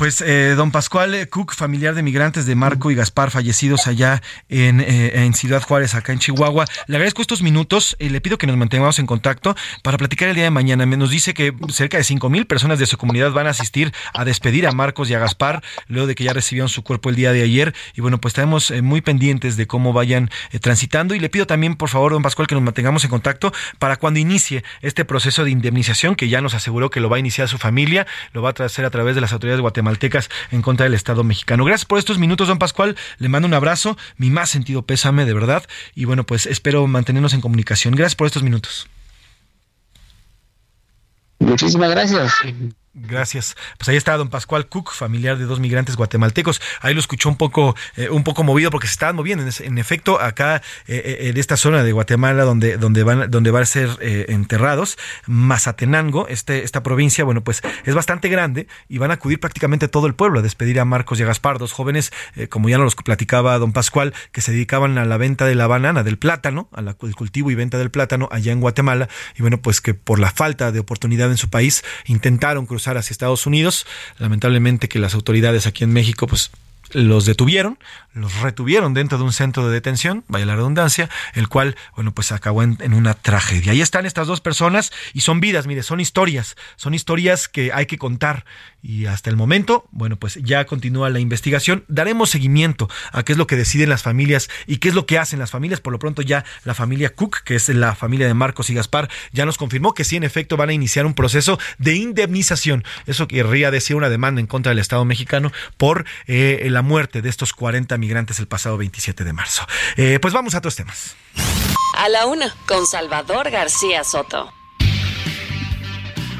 Pues eh, don Pascual eh, Cook, familiar de migrantes de Marco y Gaspar, fallecidos allá en, eh, Ciudad Juárez, acá en Chihuahua. Le agradezco estos minutos y le pido que nos mantengamos en contacto para platicar el día de mañana. Nos dice que cerca de cinco mil personas de su comunidad van a asistir a despedir a Marcos y a Gaspar, luego de que ya recibieron su cuerpo el día de ayer. Y bueno, pues estaremos eh, muy pendientes de cómo vayan eh, transitando. Y le pido también, por favor, don Pascual, que nos mantengamos en contacto para cuando inicie este proceso de indemnización, que ya nos aseguró que lo va a iniciar su familia, lo va a hacer a través de las autoridades guatemaltecas en contra del Estado mexicano. Gracias por estos minutos, don Pascual. Le mando un abrazo, mi más sentido pésame, de verdad. Y bueno, pues espero mantenernos en comunicación. Gracias por estos minutos. Muchísimas gracias. Gracias. Pues ahí está don Pascual Cook, familiar de dos migrantes guatemaltecos. Ahí lo escuchó un poco, eh, un poco movido porque se estaban moviendo. En, en efecto, acá eh, eh, de esta zona de Guatemala donde, donde van, donde van a ser eh, enterrados, Mazatenango, este, esta provincia, bueno, pues es bastante grande y van a acudir prácticamente todo el pueblo a despedir a Marcos y a Gaspar, dos jóvenes, eh, como ya nos los platicaba don Pascual, que se dedicaban a la venta de la banana, del plátano, al cultivo y venta del plátano allá en Guatemala. Y bueno, pues que por la falta de oportunidad en su país intentaron cruzar hacia Estados Unidos. Lamentablemente que las autoridades aquí en México pues los detuvieron, los retuvieron dentro de un centro de detención, vaya la redundancia, el cual, bueno, pues acabó en, una tragedia. Ahí están estas dos personas y son vidas, mire, son historias, son historias que hay que contar. Y hasta el momento, bueno, pues ya continúa la investigación. Daremos seguimiento a qué es lo que deciden las familias y qué es lo que hacen las familias. Por lo pronto ya la familia Cook, que es la familia de Marcos y Gaspar, ya nos confirmó que sí, en efecto, van a iniciar un proceso de indemnización. Eso querría decir una demanda en contra del Estado mexicano por eh, la muerte de estos 40 migrantes el pasado 27 de marzo. Eh, pues vamos a otros temas. A la una, con Salvador García Soto.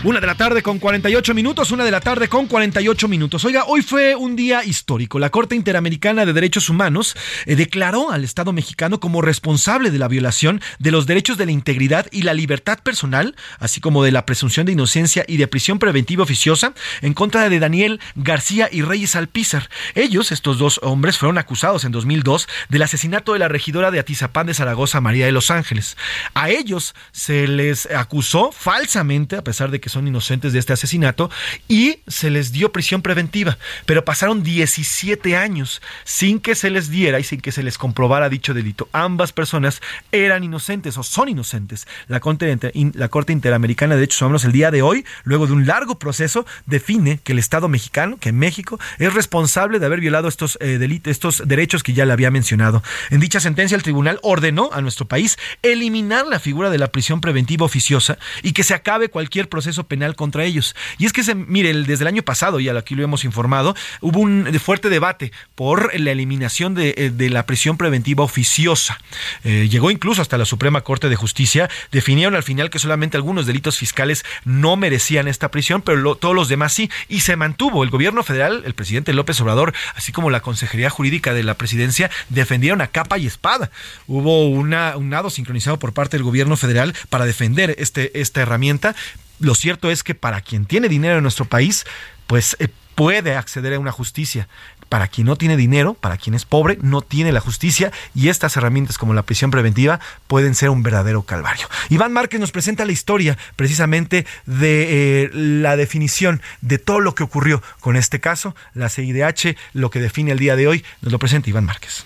Una de la tarde con 48 minutos, una de la tarde con 48 minutos. Oiga, hoy fue un día histórico. La Corte Interamericana de Derechos Humanos eh, declaró al Estado mexicano como responsable de la violación de los derechos de la integridad y la libertad personal, así como de la presunción de inocencia y de prisión preventiva oficiosa en contra de Daniel García y Reyes Alpizar. Ellos, estos dos hombres, fueron acusados en 2002 del asesinato de la regidora de Atizapán de Zaragoza, María de los Ángeles. A ellos se les acusó falsamente, a pesar de que son inocentes de este asesinato y se les dio prisión preventiva, pero pasaron 17 años sin que se les diera y sin que se les comprobara dicho delito. Ambas personas eran inocentes o son inocentes. La Corte, Interamericana de Derechos Humanos el día de hoy, luego de un largo proceso, define que el Estado mexicano, que México, es responsable de haber violado estos eh, delitos, estos derechos que ya le había mencionado. En dicha sentencia, el tribunal ordenó a nuestro país eliminar la figura de la prisión preventiva oficiosa y que se acabe cualquier proceso penal contra ellos. Y es que, se, mire, desde el año pasado, y aquí lo hemos informado, hubo un fuerte debate por la eliminación de, de la prisión preventiva oficiosa. Eh, llegó incluso hasta la Suprema Corte de Justicia, definieron al final que solamente algunos delitos fiscales no merecían esta prisión, pero todos los demás sí, y se mantuvo. El gobierno federal, el presidente López Obrador, así como la Consejería Jurídica de la Presidencia, defendieron a capa y espada. Hubo un nado sincronizado por parte del gobierno federal para defender este, esta herramienta, lo cierto es que para quien tiene dinero en nuestro país, pues eh, puede acceder a una justicia. Para quien no tiene dinero, para quien es pobre, no tiene la justicia y estas herramientas como la prisión preventiva pueden ser un verdadero calvario. Iván Márquez nos presenta la historia precisamente de eh, la definición de todo lo que ocurrió con este caso, la CIDH, lo que define el día de hoy, nos lo presenta Iván Márquez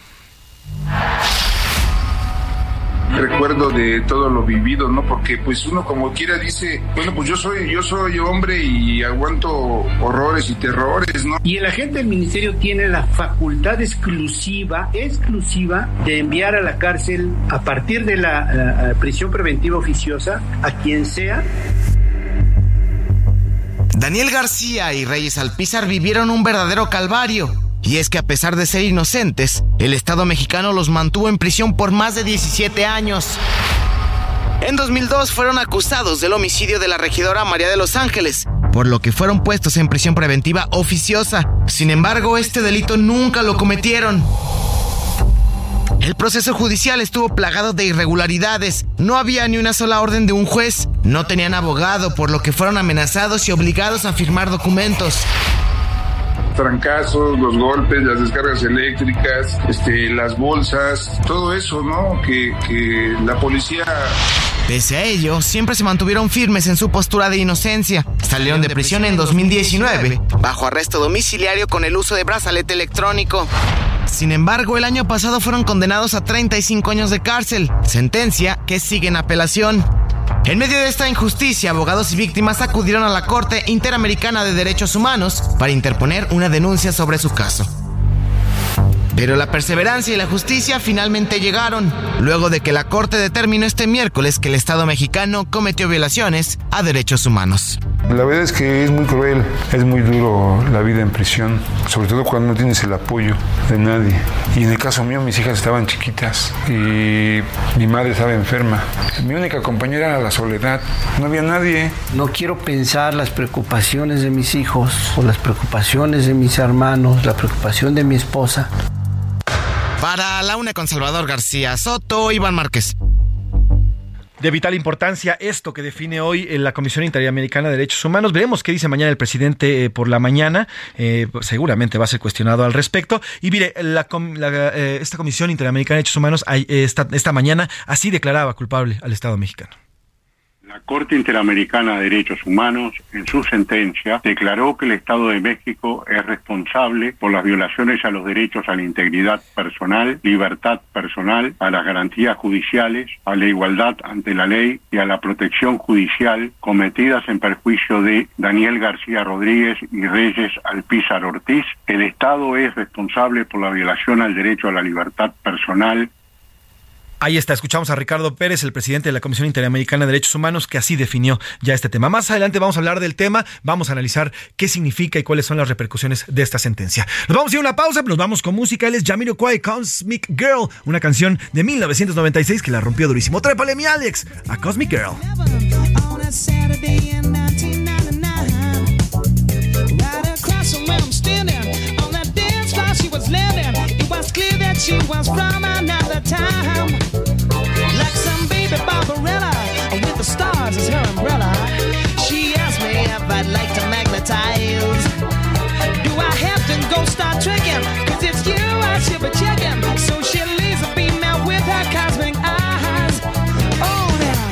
recuerdo de todo lo vivido, ¿no? Porque pues uno como quiera dice, bueno, pues yo soy yo soy hombre y aguanto horrores y terrores, ¿no? Y el agente del ministerio tiene la facultad exclusiva, exclusiva de enviar a la cárcel a partir de la, la prisión preventiva oficiosa a quien sea Daniel García y Reyes Alpizar vivieron un verdadero calvario. Y es que a pesar de ser inocentes, el Estado mexicano los mantuvo en prisión por más de 17 años. En 2002 fueron acusados del homicidio de la regidora María de los Ángeles, por lo que fueron puestos en prisión preventiva oficiosa. Sin embargo, este delito nunca lo cometieron. El proceso judicial estuvo plagado de irregularidades. No había ni una sola orden de un juez. No tenían abogado, por lo que fueron amenazados y obligados a firmar documentos trancazos, los golpes, las descargas eléctricas, este, las bolsas, todo eso, ¿no? Que, que la policía... Pese a ello, siempre se mantuvieron firmes en su postura de inocencia. Salieron de prisión en 2019, bajo arresto domiciliario con el uso de brazalete electrónico. Sin embargo, el año pasado fueron condenados a 35 años de cárcel, sentencia que sigue en apelación. En medio de esta injusticia, abogados y víctimas acudieron a la Corte Interamericana de Derechos Humanos para interponer una denuncia sobre su caso. Pero la perseverancia y la justicia finalmente llegaron, luego de que la Corte determinó este miércoles que el Estado mexicano cometió violaciones a derechos humanos. La verdad es que es muy cruel, es muy duro la vida en prisión, sobre todo cuando no tienes el apoyo de nadie. Y en el caso mío, mis hijas estaban chiquitas y mi madre estaba enferma. Mi única compañera era la soledad, no había nadie. No quiero pensar las preocupaciones de mis hijos o las preocupaciones de mis hermanos, la preocupación de mi esposa. Para la una con Salvador García Soto, Iván Márquez. De vital importancia esto que define hoy eh, la Comisión Interamericana de Derechos Humanos. Veremos qué dice mañana el presidente eh, por la mañana. Eh, seguramente va a ser cuestionado al respecto. Y mire, esta Comisión Interamericana de Derechos Humanos esta mañana así declaraba culpable al Estado mexicano. La Corte Interamericana de Derechos Humanos, en su sentencia, declaró que el Estado de México es responsable por las violaciones a los derechos a la integridad personal, libertad personal, a las garantías judiciales, a la igualdad ante la ley y a la protección judicial cometidas en perjuicio de Daniel García Rodríguez y Reyes Alpizar Ortiz. El Estado es responsable por la violación al derecho a la libertad personal, Ahí está, escuchamos a Ricardo Pérez, el presidente de la Comisión Interamericana de Derechos Humanos, que así definió ya este tema. Más adelante vamos a hablar del tema, vamos a analizar qué significa y cuáles son las repercusiones de esta sentencia. Nos vamos a ir a una pausa, nos vamos con música. Él es Jamiroquai Cosmic Girl, una canción de 1996 que la rompió durísimo. Trépale mi Alex a Cosmic Girl. on a Saturday in 1999. Right across from where I'm standing, on that dance floor she was living. It was clear that she was from another time. The stars as her umbrella. She asked me if I'd like to magnetize. Do I have to go start tricking? Cause it's you I should be checking. So she leaves a beam out with her cosmic eyes. Oh, now.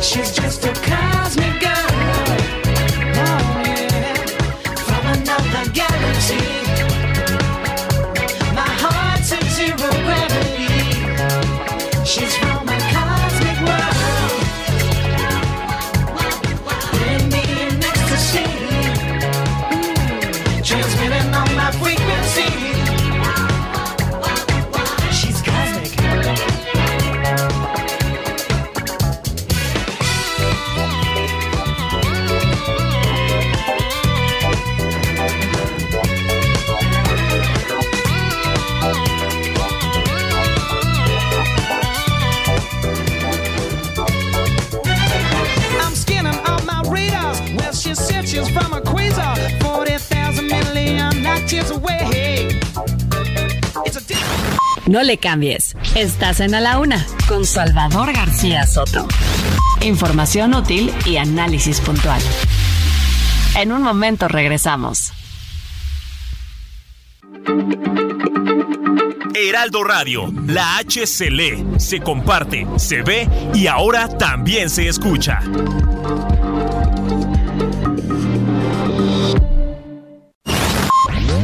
She's just a No le cambies. Estás en A la Una con Salvador García Soto. Información útil y análisis puntual. En un momento regresamos. Heraldo Radio, la H se lee, se comparte, se ve y ahora también se escucha.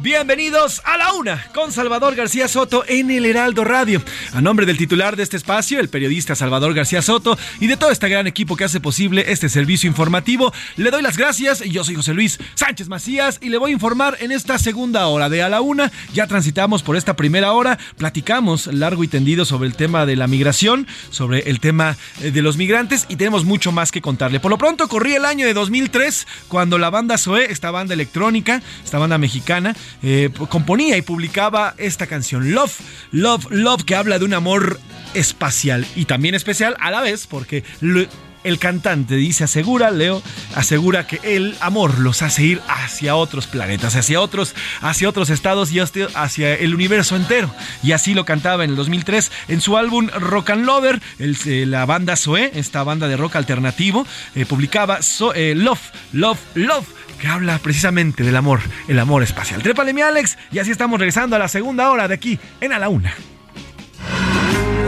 Bienvenidos a la una con Salvador García Soto en el Heraldo Radio. A nombre del titular de este espacio, el periodista Salvador García Soto y de todo este gran equipo que hace posible este servicio informativo, le doy las gracias. Yo soy José Luis Sánchez Macías y le voy a informar en esta segunda hora de a la una. Ya transitamos por esta primera hora, platicamos largo y tendido sobre el tema de la migración, sobre el tema eh, de los migrantes y tenemos mucho más que contarle. Por lo pronto, corrí el año de 2003 cuando la banda Zoé, esta banda electrónica, esta banda mexicana, eh, componía y publicaba esta canción, Love, Love, Love, que habla de un amor espacial y también especial a la vez porque el cantante dice, asegura, Leo, asegura que el amor los hace ir hacia otros planetas, hacia otros, hacia otros estados y hacia el universo entero. Y así lo cantaba en el 2003 en su álbum Rock and Lover, eh, la banda Zoe, esta banda de rock alternativo, eh, publicaba eh, Love, Love, Love que habla precisamente del amor, el amor espacial. Trépale mi Alex y así estamos regresando a la segunda hora de aquí en A la Una.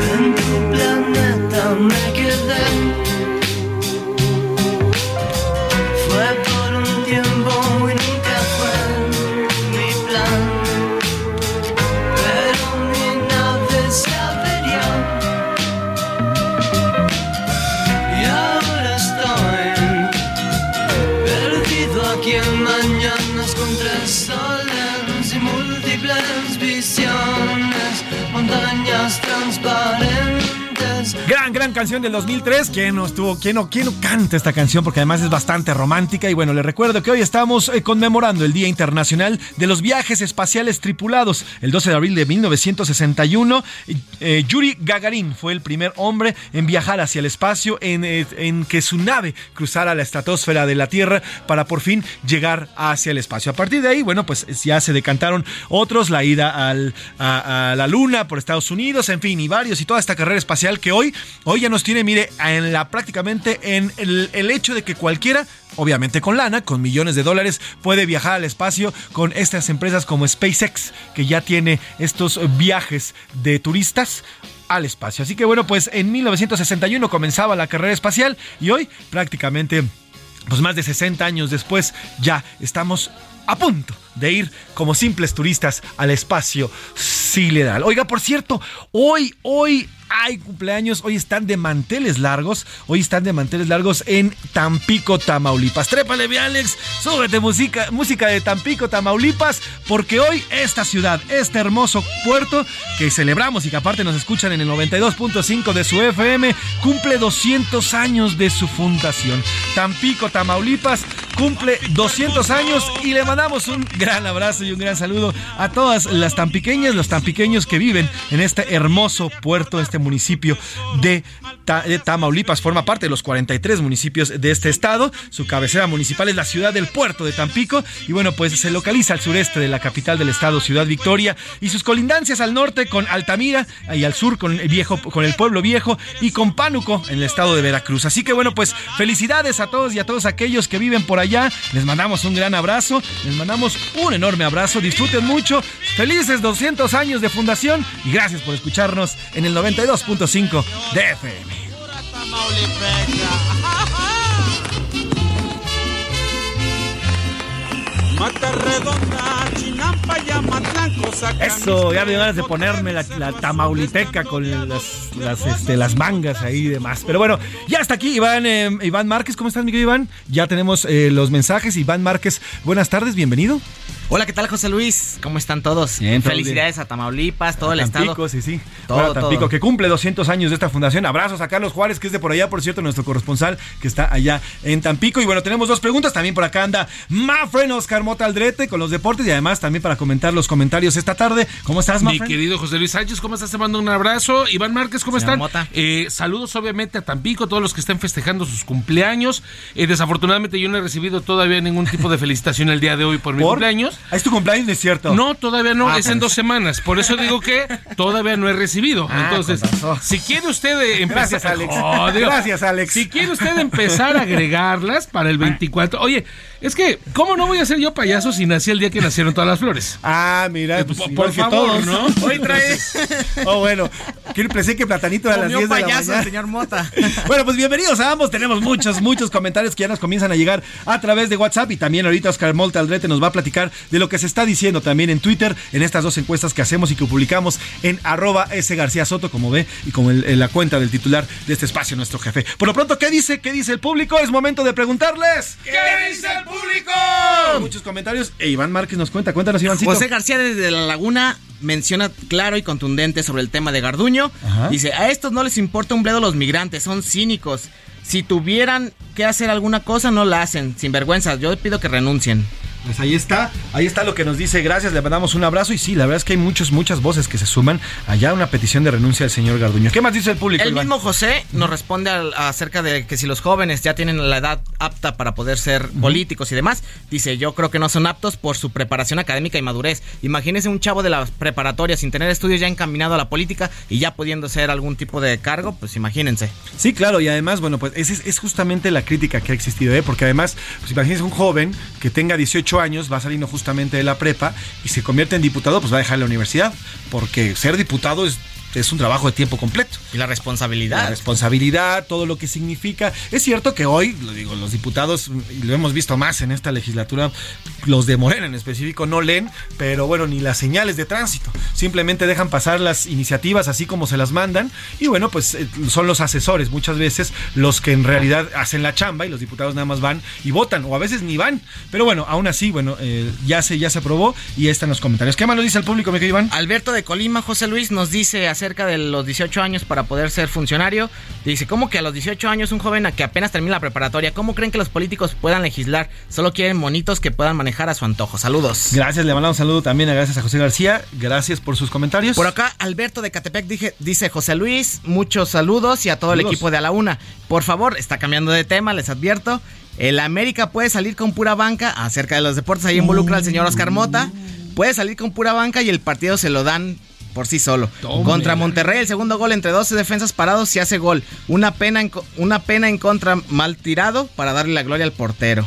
En tu planeta me quedé but Gran, canción del 2003. ¿Quién no estuvo? ¿Quién no, quién canta esta canción? Porque además es bastante romántica. Y bueno, les recuerdo que hoy estamos eh, conmemorando el Día Internacional de los Viajes Espaciales Tripulados. El 12 de abril de 1961, eh, Yuri Gagarin fue el primer hombre en viajar hacia el espacio en, eh, en que su nave cruzara la estratosfera de la Tierra para por fin llegar hacia el espacio. A partir de ahí, bueno, pues ya se decantaron otros, la ida a la Luna por Estados Unidos, en fin, y varios, y toda esta carrera espacial que hoy, hoy ya nos tiene, mire, en la prácticamente en el, hecho de que cualquiera obviamente con lana, con millones de dólares, puede viajar al espacio con estas empresas como SpaceX, que ya tiene estos viajes de turistas al espacio. Así que bueno, pues en 1961 comenzaba la carrera espacial y hoy prácticamente, pues más de 60 años después, ya estamos a punto de ir como simples turistas al espacio sideral. Oiga, por cierto, hoy, hoy hay cumpleaños, hoy están de manteles largos, hoy están de manteles largos en Tampico, Tamaulipas. Trépale, mi Alex, súbete música, música de Tampico, Tamaulipas, porque hoy esta ciudad, este hermoso puerto que celebramos y que aparte nos escuchan en el 92.5 de su FM, cumple 200 años de su fundación. Tampico, Tamaulipas, cumple 200 años y le mandamos un gran abrazo y un gran saludo a todas las tampiqueñas, los tampiqueños que viven en este hermoso puerto, este municipio de, Tamaulipas. Forma parte de los 43 municipios de este estado. Su cabecera municipal es la ciudad del puerto de Tampico. Y bueno, pues se localiza al sureste de la capital del estado, Ciudad Victoria. Y sus colindancias al norte con Altamira y al sur con el, viejo, con el pueblo viejo y con Pánuco en el estado de Veracruz. Así que bueno, pues felicidades a todos y a todos aquellos que viven por allá. Les mandamos un gran abrazo. Les mandamos un enorme abrazo. Disfruten mucho. Felices 200 años de fundación. Y gracias por escucharnos en el 92 2.5 de FM. Eso, ya me ganas de ponerme la, tamauliteca con las, las, este, las mangas ahí y demás. Pero bueno, ya está aquí Iván, eh, Iván Márquez. ¿Cómo estás, Miguel Iván? Ya tenemos eh, los mensajes. Iván Márquez, buenas tardes, bienvenido. Hola, ¿qué tal, José Luis? ¿Cómo están todos? Bien, Felicidades a Tamaulipas, todo el Tampico, estado. sí, sí. Todo, Tampico, que cumple 200 años de esta fundación. Abrazos a Carlos Juárez, que es de por allá, por cierto, nuestro corresponsal, que está allá en Tampico. Y bueno, tenemos dos preguntas. También por acá anda Mafren Oscar Mota Aldrete con los deportes y además también para comentar los comentarios esta tarde. ¿Cómo estás, Mafren? Mi querido José Luis Sánchez, ¿cómo estás? Te mando un abrazo. Iván Márquez, ¿cómo están? Eh, saludos, obviamente, a Tampico, todos los que estén festejando sus cumpleaños. Eh, desafortunadamente, yo no he recibido todavía ningún tipo de (laughs) felicitación el día de hoy por mi cumpleaños. ¿Es tu cumpleaños? cierto. No, todavía no, ah, es en dos semanas. Por eso digo que todavía no he recibido. Ah, Entonces, si quiere usted empezar. Gracias, Alex. Gracias, Alex. Si quiere usted empezar a agregarlas para el 24. Oye, es que, ¿cómo no voy a ser yo payaso si nací el día que nacieron todas las flores? Ah, mira, pues, por, favor, ¿no? Hoy trae. oh, bueno. pensé que Platanito a las Comió 10 de la payaso mañana. el señor Mota. (laughs) Bueno, pues bienvenidos a ambos. Tenemos muchos, muchos comentarios que ya nos comienzan a llegar a través de WhatsApp y también ahorita Oscar Molta Aldrete nos va a platicar de lo que se está diciendo también en Twitter en estas dos encuestas que hacemos y que publicamos en arroba S García Soto, como ve, y como el- en la cuenta del titular de este espacio, nuestro jefe. Por lo pronto, ¿qué dice? ¿Qué dice el público? Es momento de preguntarles. ¿Qué dice el público? Muchos comentarios. E Iván Márquez nos cuenta. Cuéntanos, Ivancito. José García desde La Laguna menciona claro y contundente sobre el tema de Garduño. Ajá. Dice, a estos no les importa un bledo los migrantes, son cínicos. Si tuvieran que hacer alguna cosa, no la hacen. Sin vergüenza, yo pido que renuncien. Pues ahí está, ahí está lo que nos dice. Gracias, le mandamos un abrazo. Y sí, la verdad es que hay muchos, muchas voces que se suman allá a una petición de renuncia del señor Garduño. ¿Qué más dice el público? El Iván? mismo José nos responde al- acerca de que si los jóvenes ya tienen la edad apta para poder ser políticos y demás, dice, yo creo que no son aptos por su preparación académica y madurez. Imagínese un chavo de la preparatoria sin tener estudios ya encaminado a la política y ya pudiendo ser algún tipo de cargo, pues imagínense. Sí, claro, y además, bueno, pues esa es, es justamente la crítica que ha existido, ¿eh? porque además, pues imagínense un joven que tenga 18 años, va saliendo justamente de la prepa y se convierte en diputado, pues va a dejar la universidad, porque ser diputado es, es un trabajo de tiempo completo. Y la responsabilidad. La responsabilidad, todo lo que significa. Es cierto que hoy, lo digo, los diputados, y lo hemos visto más en esta legislatura, los de Morena en específico no leen, pero bueno, ni las señales de tránsito. Simplemente dejan pasar las iniciativas así como se las mandan. Y bueno, pues eh, son los asesores muchas veces los que en realidad hacen la chamba y los diputados nada más van y votan, o a veces ni van. Pero bueno, aún así, bueno, eh, ya, se, ya se aprobó y ahí están los comentarios. ¿Qué más nos dice el público, mi querido Iván? Alberto de Colima, José Luis, nos dice acerca de los 18 años para poder ser funcionario. Dice, ¿cómo que a los 18 años un joven a que apenas termina la preparatoria, ¿cómo creen que los políticos puedan legislar? Solo quieren monitos que puedan manejar a su antojo. Saludos. Gracias, le mandamos un saludo también a gracias a José García. Gracias por sus comentarios. Por acá, Alberto de Catepec dije- dice José Luis, muchos saludos y a todo el equipo de A la Una. Por favor, está cambiando de tema, les advierto. El América puede salir con pura banca acerca de los deportes. Ahí involucra al señor Oscar Mota. Puede salir con pura banca y el partido se lo dan por sí solo. Contra Monterrey, el segundo gol entre 12 defensas parados se hace gol. Una pena en, una pena en contra mal tirado para darle la gloria al portero.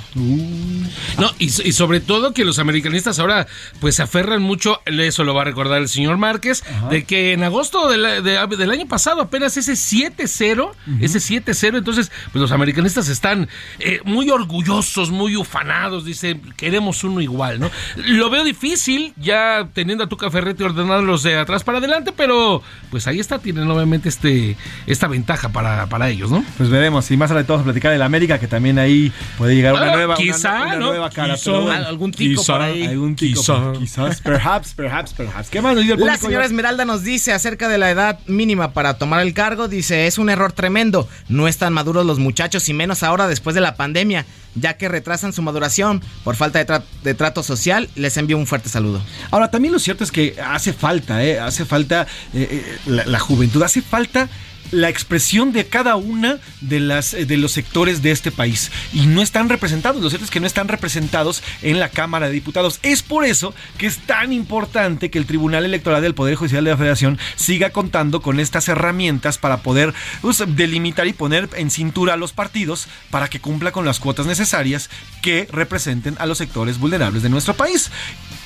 No, y, y sobre todo que los americanistas ahora pues se aferran mucho, eso lo va a recordar el señor Márquez, de que en agosto del, de- del año pasado apenas ese 7-0, ese 7-0, entonces pues los americanistas están eh, muy orgullosos, muy ufanados, dicen, queremos uno igual, ¿no? Lo veo difícil ya teniendo a Tuca Ferretti ordenándolos de atrás para adelante, pero pues ahí está, tienen obviamente este, esta ventaja para, para ellos, ¿no? Pues veremos, y más adelante vamos a platicar del América, que también ahí puede llegar una Ah, nueva, quizá, una, ¿no? nueva cara. Quizá. bueno. Algún tico Quizá, por ahí. Algún tico, Quizá. quizás, perhaps, perhaps, perhaps. ¿Qué más nos dice el La público? señora Iván? Esmeralda nos dice acerca de la edad mínima para tomar el cargo, dice, es un error tremendo, no están maduros los muchachos y menos ahora después de la pandemia, ya que retrasan su maduración por falta de, tra- de trato social, les envío un fuerte saludo. Ahora, también lo cierto es que hace falta, ¿eh? hace falta eh, eh, la juventud, hace falta la expresión de cada una de las eh, de los sectores de este país y no están representados. Lo cierto es que no están representados en la Cámara de Diputados. Es por eso que es tan importante que el Tribunal Electoral del Poder Judicial de la Federación siga contando con estas herramientas para poder pues, delimitar y poner en cintura a los partidos para que cumpla con las cuotas necesarias que representen a los sectores vulnerables de nuestro país.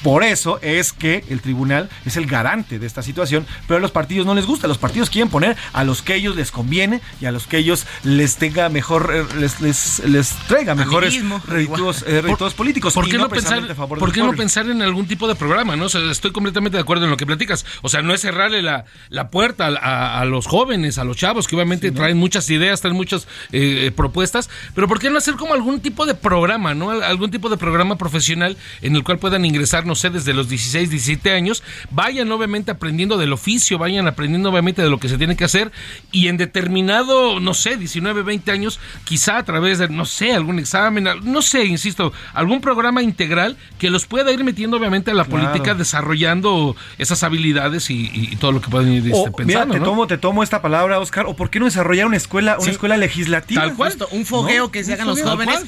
Por eso es que el tribunal es el garante de esta situación, pero a los partidos no les gusta. Los partidos quieren poner a los que ellos les conviene y a los que ellos les tenga mejor, eh, les, les, les traiga mejores réditos, eh, políticos. ¿Por qué, no, pensar, favor ¿por qué no pensar en algún tipo de programa? ¿no? O sea, estoy completamente de acuerdo en lo que platicas. O sea, no es cerrarle la, la puerta a, a- a los jóvenes, a los chavos, que obviamente traen muchas ideas, traen muchas eh, propuestas, pero ¿por qué no hacer como algún tipo de programa, ¿no? Al- Algún tipo de programa profesional en el cual puedan ingresar, no sé, desde los 16, 17 años, vayan obviamente aprendiendo del oficio, vayan aprendiendo obviamente de lo que se tiene que hacer y en determinado, no sé, 19, 20 años, quizá a través de, no sé, algún examen, no sé, insisto, algún programa integral que los pueda ir metiendo obviamente a la Claro. política, desarrollando esas habilidades y, y todo lo que pueden ir O, este, Oh, mira, pensando. te ¿no? tomo, te tomo esta palabra, Oscar. ¿O por qué no desarrollar una escuela, una Sí. escuela legislativa? Tal cual. Justo, un fogueo ¿No? que se hagan los jóvenes.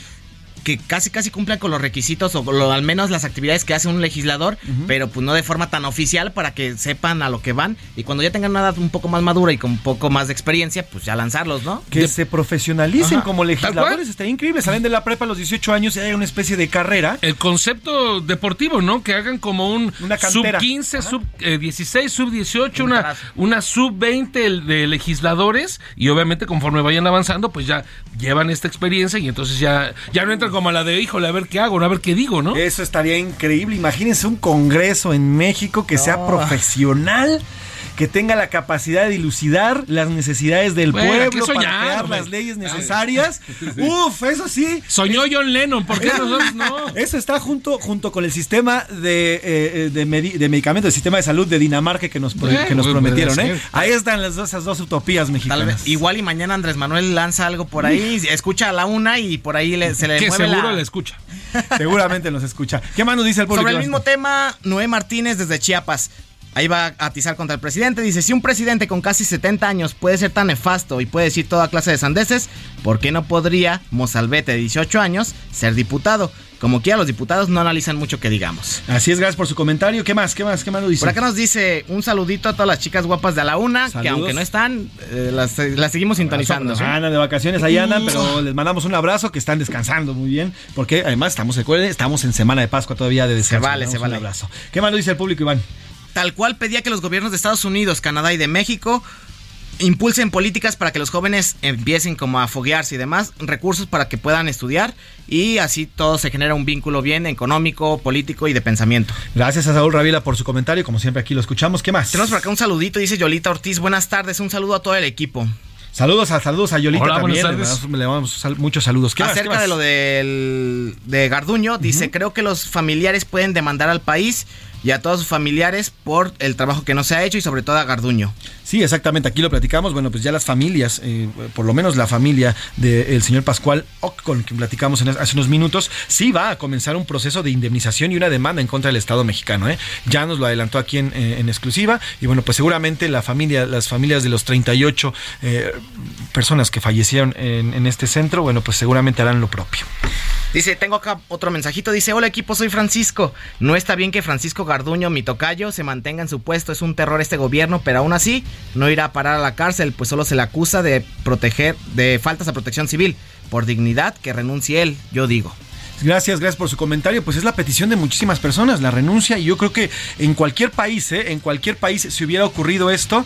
Que casi casi cumplan con los requisitos o al menos las actividades que hace un legislador, pero pues no de forma tan oficial para que sepan a lo que van. Y cuando ya tengan una edad un poco más madura y con un poco más de experiencia, pues ya lanzarlos, ¿no? Que se profesionalicen como legisladores, está increíble, salen de la prepa a los 18 años y hay una especie de carrera. El concepto deportivo, ¿no? Que hagan como un sub 15, sub 16, sub 18, una, una sub 20 de legisladores. Y obviamente conforme vayan avanzando, pues ya llevan esta experiencia y entonces ya, ya no entran como la de, híjole, a ver qué hago, a ver qué digo, ¿no? Eso estaría increíble. Imagínense un congreso en México que sea profesional que tenga la capacidad de dilucidar las necesidades del pueblo para crear las leyes necesarias. (laughs) Uf, eso sí. Soñó John Lennon, ¿por qué nosotros (laughs) no? Eso está junto, junto con el sistema de, eh, de, medicamentos, el sistema de salud de Dinamarca que nos, que nos prometieron, ¿eh? Ahí están las dos, esas dos utopías mexicanas. igual y mañana Andrés Manuel lanza algo por ahí, escucha a la una y por ahí se le que mueve seguro le escucha. Seguramente nos escucha. ¿Qué más nos dice el público? Sobre el mismo tema, Noé Martínez desde Chiapas. Ahí va a atizar contra el presidente. Dice, si un presidente con casi 70 años puede ser tan nefasto y puede decir toda clase de sandeces, ¿por qué no podría Mozalbete de 18 años ser diputado? Como quiera, los diputados no analizan mucho que digamos. Así es, gracias por su comentario. ¿Qué más? ¿Qué más? ¿Qué más nos dice? Por acá nos dice un saludito a todas las chicas guapas de la una, que aunque no están, eh, las, seguimos sintonizando. Andan de vacaciones, ahí andan, pero les mandamos un abrazo, que están descansando muy bien, porque además estamos, recuerden, estamos en Semana de Pascua todavía de descanso. Se vale, se vale. Un abrazo. ¿Qué más nos dice el público, Iván? Tal cual pedía que los gobiernos de Estados Unidos, Canadá y de México impulsen políticas para que los jóvenes empiecen como a foguearse y demás, recursos para que puedan estudiar y así todo se genera un vínculo bien económico, político y de pensamiento. Gracias a Saúl Ravila por su comentario, como siempre aquí lo escuchamos. ¿Qué más? Tenemos por acá un saludito, dice Yolita Ortiz, buenas tardes, un saludo a todo el equipo. Saludos a saludos a Yolita también. Le damos, muchos saludos. Acerca de lo del, de Garduño, dice, creo que los familiares pueden demandar al país y a todos sus familiares por el trabajo que no se ha hecho y sobre todo a Garduño. Sí, exactamente, aquí lo platicamos. Bueno, pues ya las familias, eh, por lo menos la familia del señor Pascual Oc, con quien platicamos hace unos minutos, sí va a comenzar un proceso de indemnización y una demanda en contra del Estado mexicano. ¿eh? Ya nos lo adelantó aquí en, eh, exclusiva y bueno, pues seguramente la familia, las familias de los 38 personas que fallecieron en, en este centro, bueno, pues seguramente harán lo propio. Dice, tengo acá otro mensajito. Dice, hola equipo, soy Francisco. No está bien que Francisco Garduño, mi tocayo, se mantenga en su puesto. Es un terror este gobierno, pero aún así no irá a parar a la cárcel, pues solo se le acusa de proteger, de faltas a protección civil. Por dignidad, que renuncie él, yo digo. Gracias, gracias por su comentario. Pues es la petición de muchísimas personas, la renuncia. Y yo creo que en cualquier país, ¿eh? en cualquier país, si hubiera ocurrido esto,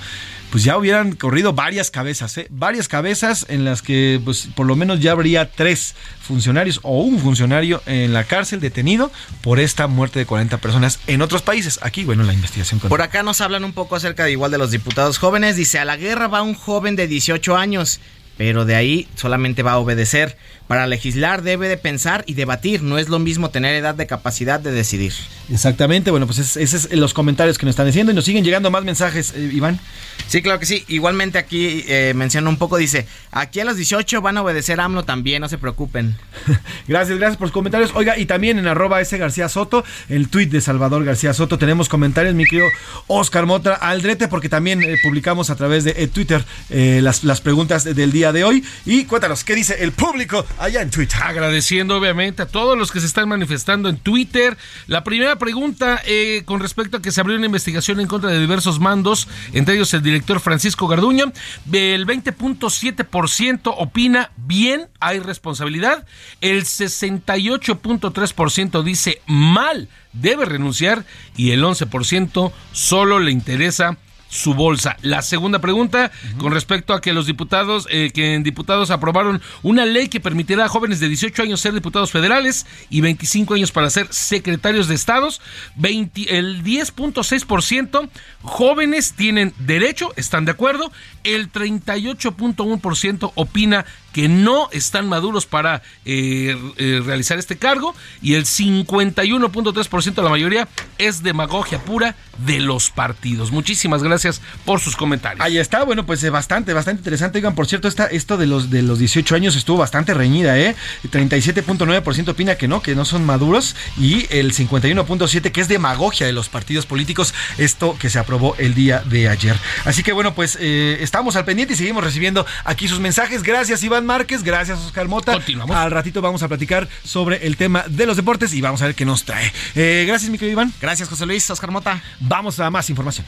pues ya hubieran corrido varias cabezas, ¿eh? varias cabezas en las que pues, por lo menos ya habría tres funcionarios o un funcionario en la cárcel detenido por esta muerte de 40 personas en otros países. Aquí, bueno, la investigación. Por acá nos hablan un poco acerca de igual de los diputados jóvenes. Dice, a la guerra va un joven de 18 años pero de ahí solamente va a obedecer. Para legislar debe de pensar y debatir, no es lo mismo tener edad de capacidad de decidir. Exactamente, bueno, pues esos es los comentarios que nos están diciendo y nos siguen llegando más mensajes, eh, Iván. Sí, claro que sí. Igualmente aquí eh, menciona un poco, dice, aquí a los 18 van a obedecer a AMLO también, no se preocupen. (laughs) gracias, gracias por los comentarios. Oiga, y también en arroba ese García Soto, el tuit de Salvador García Soto, tenemos comentarios, mi querido Oscar Mota Aldrete, porque también eh, publicamos a través de Twitter las, las preguntas del día de hoy. Y cuéntanos, ¿qué dice el público allá en Twitter? Agradeciendo obviamente a todos los que se están manifestando en Twitter. La primera pregunta eh, con respecto a que se abrió una investigación en contra de diversos mandos, entre ellos el director Francisco Garduño. El 20.7% opina bien, hay responsabilidad. El 68.3% dice mal, debe renunciar. Y el 11% solo le interesa su bolsa. La segunda pregunta, con respecto a que los diputados, eh, que en diputados aprobaron una ley que permitirá a jóvenes de 18 años ser diputados federales y 25 años para ser secretarios de estados. 20, el 10.6% jóvenes tienen derecho, están de acuerdo. El 38.1% opina que no están maduros para eh, eh, realizar este cargo y el 51.3% de la mayoría es demagogia pura de los partidos. Muchísimas gracias por sus comentarios. Ahí está, bueno, pues eh, bastante, bastante interesante. Oigan, por cierto, esta, esto de los, de los 18 años estuvo bastante reñida, ¿eh? 37.9% opina que no, que no son maduros y el 51.7% que es demagogia de los partidos políticos, esto que se aprobó el día de ayer. Así que bueno, pues estamos al pendiente y seguimos recibiendo aquí sus mensajes. Gracias, Iván Iván Márquez, gracias Oscar Mota. Continuamos. Al ratito vamos a platicar sobre el tema de los deportes y vamos a ver qué nos trae. Eh, gracias, mi querido Iván. Gracias, José Luis, Oscar Mota. Vamos a más información.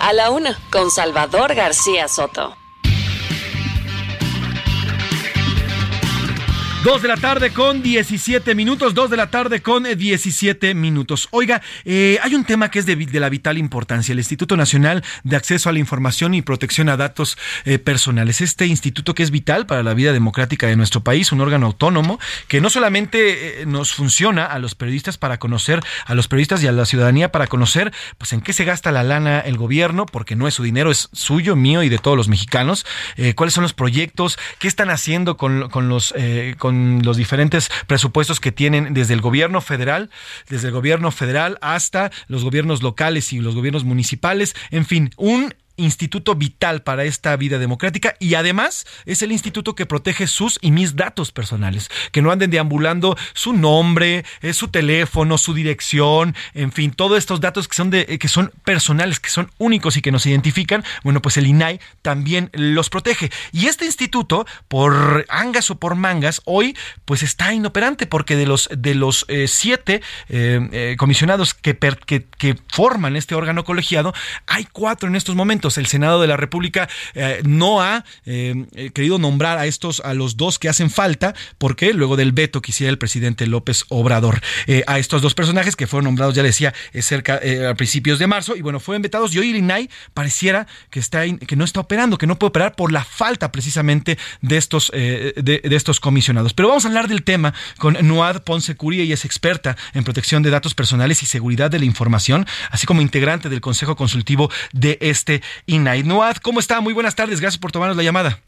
A la una, con Salvador García Soto. Dos de la tarde con 17 minutos, dos de la tarde con 17 minutos. Oiga, eh, hay un tema que es de, de, la vital importancia, el Instituto Nacional de Acceso a la Información y Protección a Datos eh, Personales. Este instituto que es vital para la vida democrática de nuestro país, un órgano autónomo que no solamente eh, nos funciona a los periodistas para conocer, a los periodistas y a la ciudadanía para conocer, pues en qué se gasta la lana el gobierno, porque no es su dinero, es suyo, mío y de todos los mexicanos. cuáles son los proyectos, qué están haciendo con, con los con los diferentes presupuestos que tienen desde el gobierno federal, desde el gobierno federal hasta los gobiernos locales y los gobiernos municipales, en fin, un instituto vital para esta vida democrática y además es el instituto que protege sus y mis datos personales, que no anden deambulando su nombre, eh, su teléfono, su dirección, en fin, todos estos datos que son de que son personales, que son únicos y que nos identifican, bueno, pues el INAI también los protege. Y este instituto por angas o por mangas hoy pues está inoperante porque de los de los eh, siete eh, comisionados que, que forman este órgano colegiado hay cuatro en estos momentos el Senado de la República eh, no ha eh, eh, querido nombrar a estos, a los dos que hacen falta, porque luego del veto que hiciera el presidente López Obrador a estos dos personajes que fueron nombrados, ya decía, cerca a principios de marzo, y bueno, fueron vetados y hoy el pareciera que, está que no está operando, que no puede operar por la falta precisamente de estos, de, estos comisionados. Pero vamos a hablar del tema con Nuad Ponce Curie, ella es experta en protección de datos personales y seguridad de la información, así como integrante del Consejo Consultivo de este Inainuad. ¿Cómo está? Muy buenas tardes, gracias por tomarnos la llamada.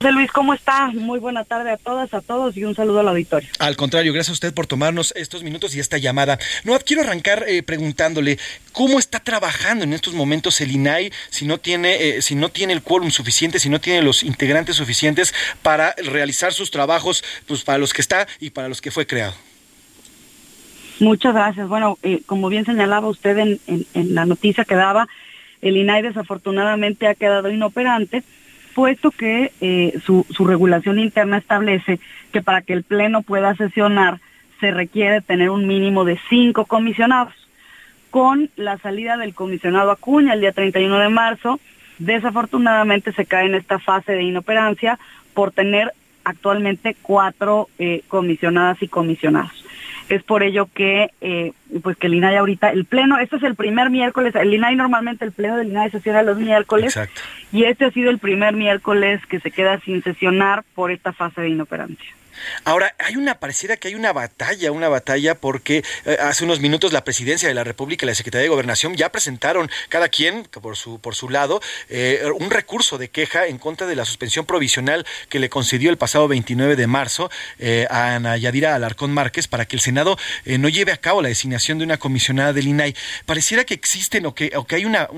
Luis, ¿cómo está? Muy buena tarde a todas, a todos y un saludo al auditorio. Al contrario, gracias a usted por tomarnos estos minutos y esta llamada. No, quiero arrancar eh, preguntándole cómo está trabajando en estos momentos el INAI si no tiene, eh, si no tiene el quórum suficiente, si no tiene los integrantes suficientes para realizar sus trabajos, pues para los que está y para los que fue creado. Muchas gracias. Bueno, eh, como bien señalaba usted en, en la noticia que daba, el INAI desafortunadamente ha quedado inoperante, puesto que eh, su, regulación interna establece que para que el Pleno pueda sesionar se requiere tener un mínimo de cinco comisionados. Con la salida del comisionado Acuña el día 31 de marzo, desafortunadamente se cae en esta fase de inoperancia por tener actualmente cuatro eh, comisionadas y comisionados. Es por ello que, eh, pues que el INAI ahorita, el pleno, este es el primer miércoles, el INAI normalmente el pleno del INAI sesiona los miércoles, y este ha sido el primer miércoles que se queda sin sesionar por esta fase de inoperancia. Ahora, hay una, pareciera que hay una batalla, una batalla porque eh, hace unos minutos la presidencia de la República y la Secretaría de Gobernación ya presentaron cada quien por su, por su lado eh, un recurso de queja en contra de la suspensión provisional que le concedió el pasado 29 de marzo eh, a Ana Yadira Alarcón Márquez para que el Senado no lleve a cabo la designación de una comisionada del INAI. Pareciera que existen o que, o que hay una,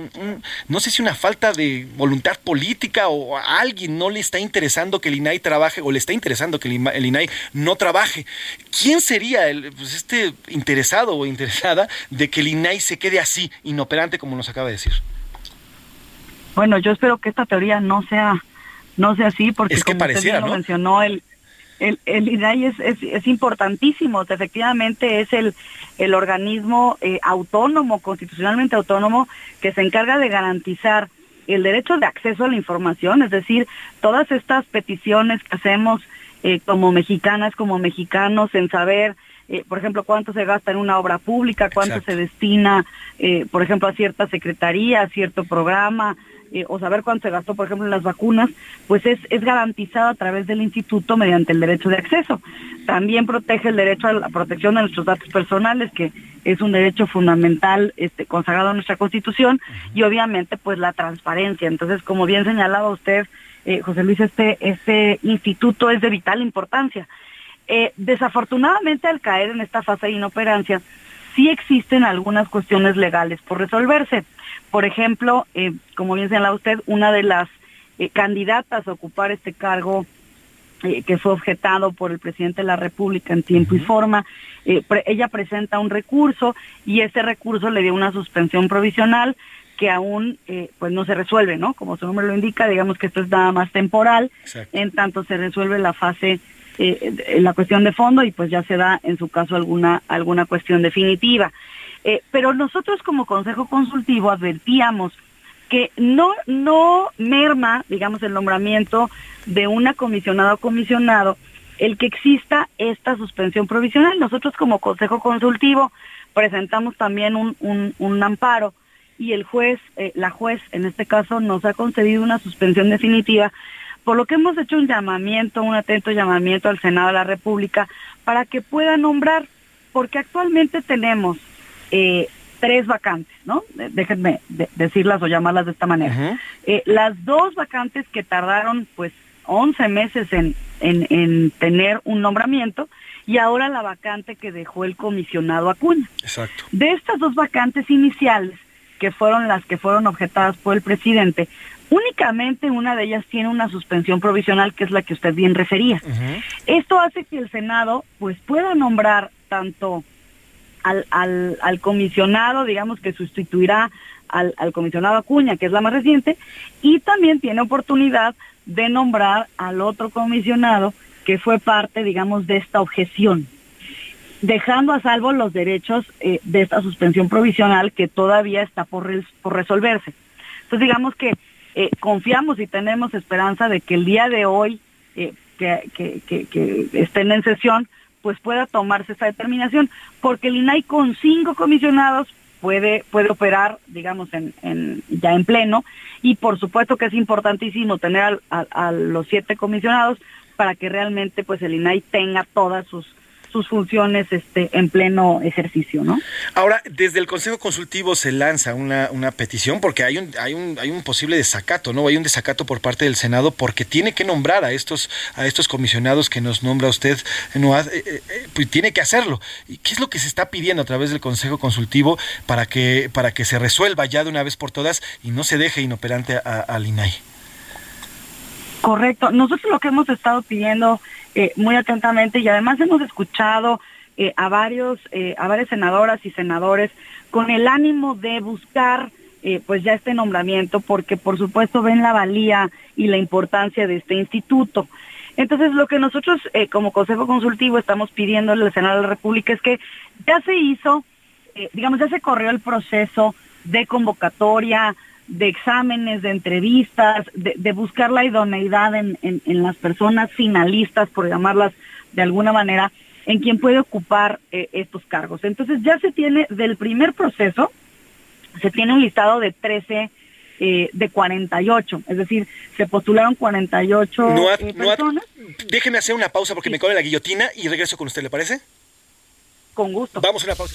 no sé si una falta de voluntad política o a alguien no le está interesando que el INAI trabaje o le está interesando que el, INAI no trabaje. ¿Quién sería el, pues, este interesado o interesada de que el INAI se quede así, inoperante, como nos acaba de decir? Bueno, yo espero que esta teoría no sea no sea así, porque es que como usted lo mencionó, el, el, el INAI es, es, importantísimo, efectivamente es el, el organismo eh, autónomo, constitucionalmente autónomo, que se encarga de garantizar el derecho de acceso a la información, es decir, todas estas peticiones que hacemos eh, como mexicanas, como mexicanos, en saber, eh, por ejemplo, cuánto se gasta en una obra pública, cuánto se destina, eh, por ejemplo, a cierta secretaría, a cierto programa, o saber cuánto se gastó, por ejemplo, en las vacunas, pues es, es garantizado a través del instituto mediante el derecho de acceso. También protege el derecho a la protección de nuestros datos personales, que es un derecho fundamental este, consagrado en nuestra Constitución, y obviamente pues la transparencia. Entonces, como bien señalaba usted, eh, José Luis, este, este instituto es de vital importancia. Eh, desafortunadamente, al caer en esta fase de inoperancia, sí existen algunas cuestiones legales por resolverse. Por ejemplo, eh, como bien señala usted, una de las candidatas a ocupar este cargo que fue objetado por el presidente de la República en tiempo y forma. ella presenta un recurso y ese recurso le dio una suspensión provisional que aún eh, pues no se resuelve, ¿no? Como su nombre lo indica, digamos que esto es nada más temporal, en tanto se resuelve la fase, eh, la cuestión de fondo y pues ya se da en su caso alguna, alguna cuestión definitiva. Eh, pero nosotros como Consejo Consultivo advertíamos que no, no merma, digamos, el nombramiento de una comisionada o comisionado el que exista esta suspensión provisional. Nosotros como Consejo Consultivo presentamos también un, un, amparo y el juez, eh, la juez en este caso, nos ha concedido una suspensión definitiva, por lo que hemos hecho un llamamiento, un atento llamamiento al Senado de la República para que pueda nombrar, porque actualmente tenemos eh, tres vacantes, ¿no? Déjenme decirlas o llamarlas de esta manera. Eh, las dos vacantes que tardaron pues 11 meses en, en, tener un nombramiento y ahora la vacante que dejó el comisionado Acuña. Exacto. De estas dos vacantes iniciales, que fueron las que fueron objetadas por el presidente, únicamente una de ellas tiene una suspensión provisional, que es la que usted bien refería. Esto hace que el Senado pues pueda nombrar tanto al, comisionado, digamos, que sustituirá al, comisionado Acuña, que es la más reciente, y también tiene oportunidad de nombrar al otro comisionado que fue parte, digamos, de esta objeción, dejando a salvo los derechos eh, de esta suspensión provisional que todavía está por, resolverse. Entonces, digamos que eh, confiamos y tenemos esperanza de que el día de hoy, eh, que, que estén en sesión, pues pueda tomarse esa determinación, porque el INAI con cinco comisionados puede, puede operar, digamos, en, en, ya en pleno, y por supuesto que es importantísimo tener a los siete comisionados para que realmente pues el INAI tenga todas sus sus funciones este, en pleno ejercicio, ¿no? Ahora, desde el Consejo Consultivo se lanza una, una petición porque hay un, hay un, hay un posible desacato, ¿no? Hay un desacato por parte del Senado porque tiene que nombrar a estos, a estos comisionados que nos nombra usted, no, eh, eh, eh, pues tiene que hacerlo. ¿Y qué es lo que se está pidiendo a través del Consejo Consultivo para que, para que se resuelva ya de una vez por todas y no se deje inoperante al INAI? Correcto. Nosotros lo que hemos estado pidiendo eh, muy atentamente y además hemos escuchado eh, a varios eh, a varias senadoras y senadores con el ánimo de buscar pues ya este nombramiento porque por supuesto ven la valía y la importancia de este instituto. Entonces lo que nosotros como Consejo Consultivo estamos pidiendo al Senado de la República es que ya se hizo, digamos, ya se corrió el proceso de convocatoria, de exámenes, de entrevistas, de, buscar la idoneidad en, en, las personas finalistas, por llamarlas de alguna manera, en quien puede ocupar eh, estos cargos. Entonces ya se tiene del primer proceso, se tiene un listado de 13 eh, de 48, es decir, se postularon 48 eh, personas. déjeme hacer una pausa porque me come la guillotina y regreso con usted, ¿le parece? Con gusto. Vamos a una pausa.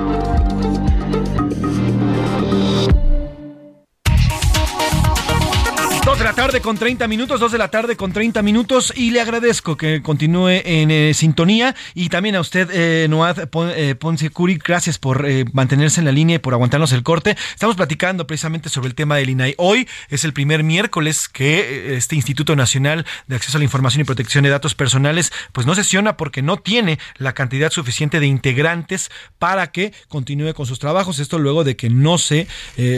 De la tarde con 30 minutos, 2 de la tarde con 30 minutos y le agradezco que continúe en eh, sintonía y también a usted, eh, Noad eh, Ponce Curi, gracias por eh, mantenerse en la línea y por aguantarnos el corte. Estamos platicando precisamente sobre el tema del INAI. Hoy es el primer miércoles que este Instituto Nacional de Acceso a la Información y Protección de Datos Personales pues no sesiona porque no tiene la cantidad suficiente de integrantes para que continúe con sus trabajos. Esto luego de que no se,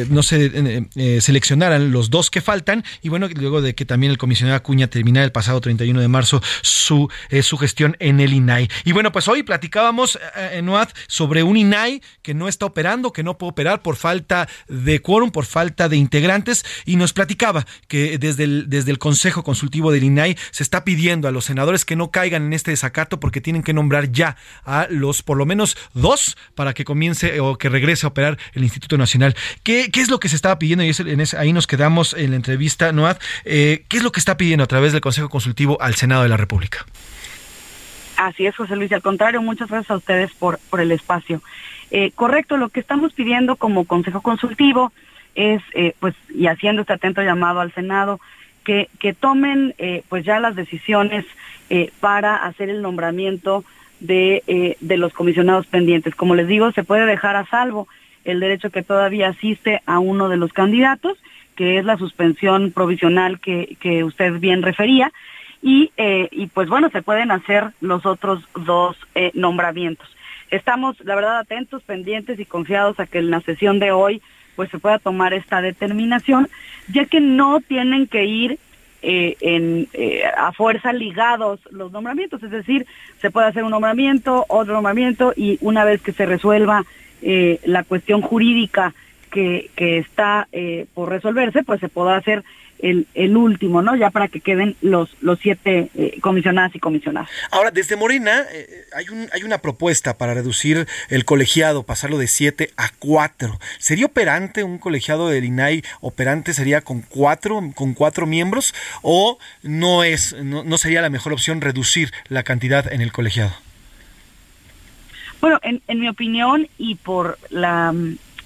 no se seleccionaran los dos que faltan y bueno, luego de que también el comisionado Acuña terminara el pasado 31 de marzo su, eh, su gestión en el INAI. Y bueno, pues hoy platicábamos, eh, en UAD, sobre un INAI que no está operando, que no puede operar por falta de quórum, por falta de integrantes, y nos platicaba que desde el, desde el Consejo Consultivo del INAI se está pidiendo a los senadores que no caigan en este desacato porque tienen que nombrar ya a los por lo menos dos para que comience o que regrese a operar el Instituto Nacional. ¿Qué, qué es lo que se estaba pidiendo? Y en ahí nos quedamos en la entrevista. Eh, ¿qué es lo que está pidiendo a través del Consejo Consultivo al Senado de la República? Así es, José Luis. Al contrario, muchas gracias a ustedes por, por el espacio. Eh, correcto, lo que estamos pidiendo como Consejo Consultivo es, eh, pues, y haciendo este atento llamado al Senado, que, que tomen, pues, ya las decisiones para hacer el nombramiento de, de los comisionados pendientes. Como les digo, se puede dejar a salvo el derecho que todavía asiste a uno de los candidatos que es la suspensión provisional que, que usted bien refería. y, eh, y pues bueno, se pueden hacer los otros dos eh, nombramientos. Estamos, la verdad, atentos, pendientes y confiados a que en la sesión de hoy pues se pueda tomar esta determinación, ya que no tienen que ir eh, en, a fuerza ligados los nombramientos, es decir, se puede hacer un nombramiento, otro nombramiento y una vez que se resuelva la cuestión jurídica que, que está eh, por resolverse, pues se podrá hacer el, el último, ¿no? Ya para que queden los, los siete eh, comisionadas y comisionados. Ahora, desde Morena eh, hay, un, hay una propuesta para reducir el colegiado, pasarlo de siete a cuatro. ¿Sería operante un colegiado del INAI? ¿Operante sería con cuatro, con cuatro miembros? ¿O no, es, no, no sería la mejor opción reducir la cantidad en el colegiado? Bueno, en, en mi opinión y por la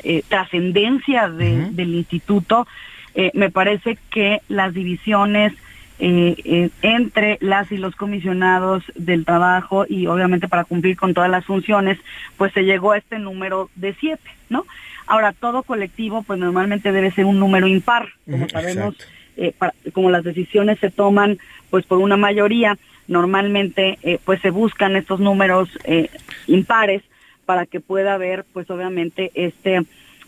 eh, trascendencia de- del instituto, eh, me parece que las divisiones eh, entre las y los comisionados del trabajo y obviamente para cumplir con todas las funciones, pues se llegó a este número de siete, ¿no? Ahora, todo colectivo, pues normalmente debe ser un número impar, como sabemos, para- como las decisiones se toman pues por una mayoría, normalmente pues se buscan estos números impares para que pueda haber pues obviamente este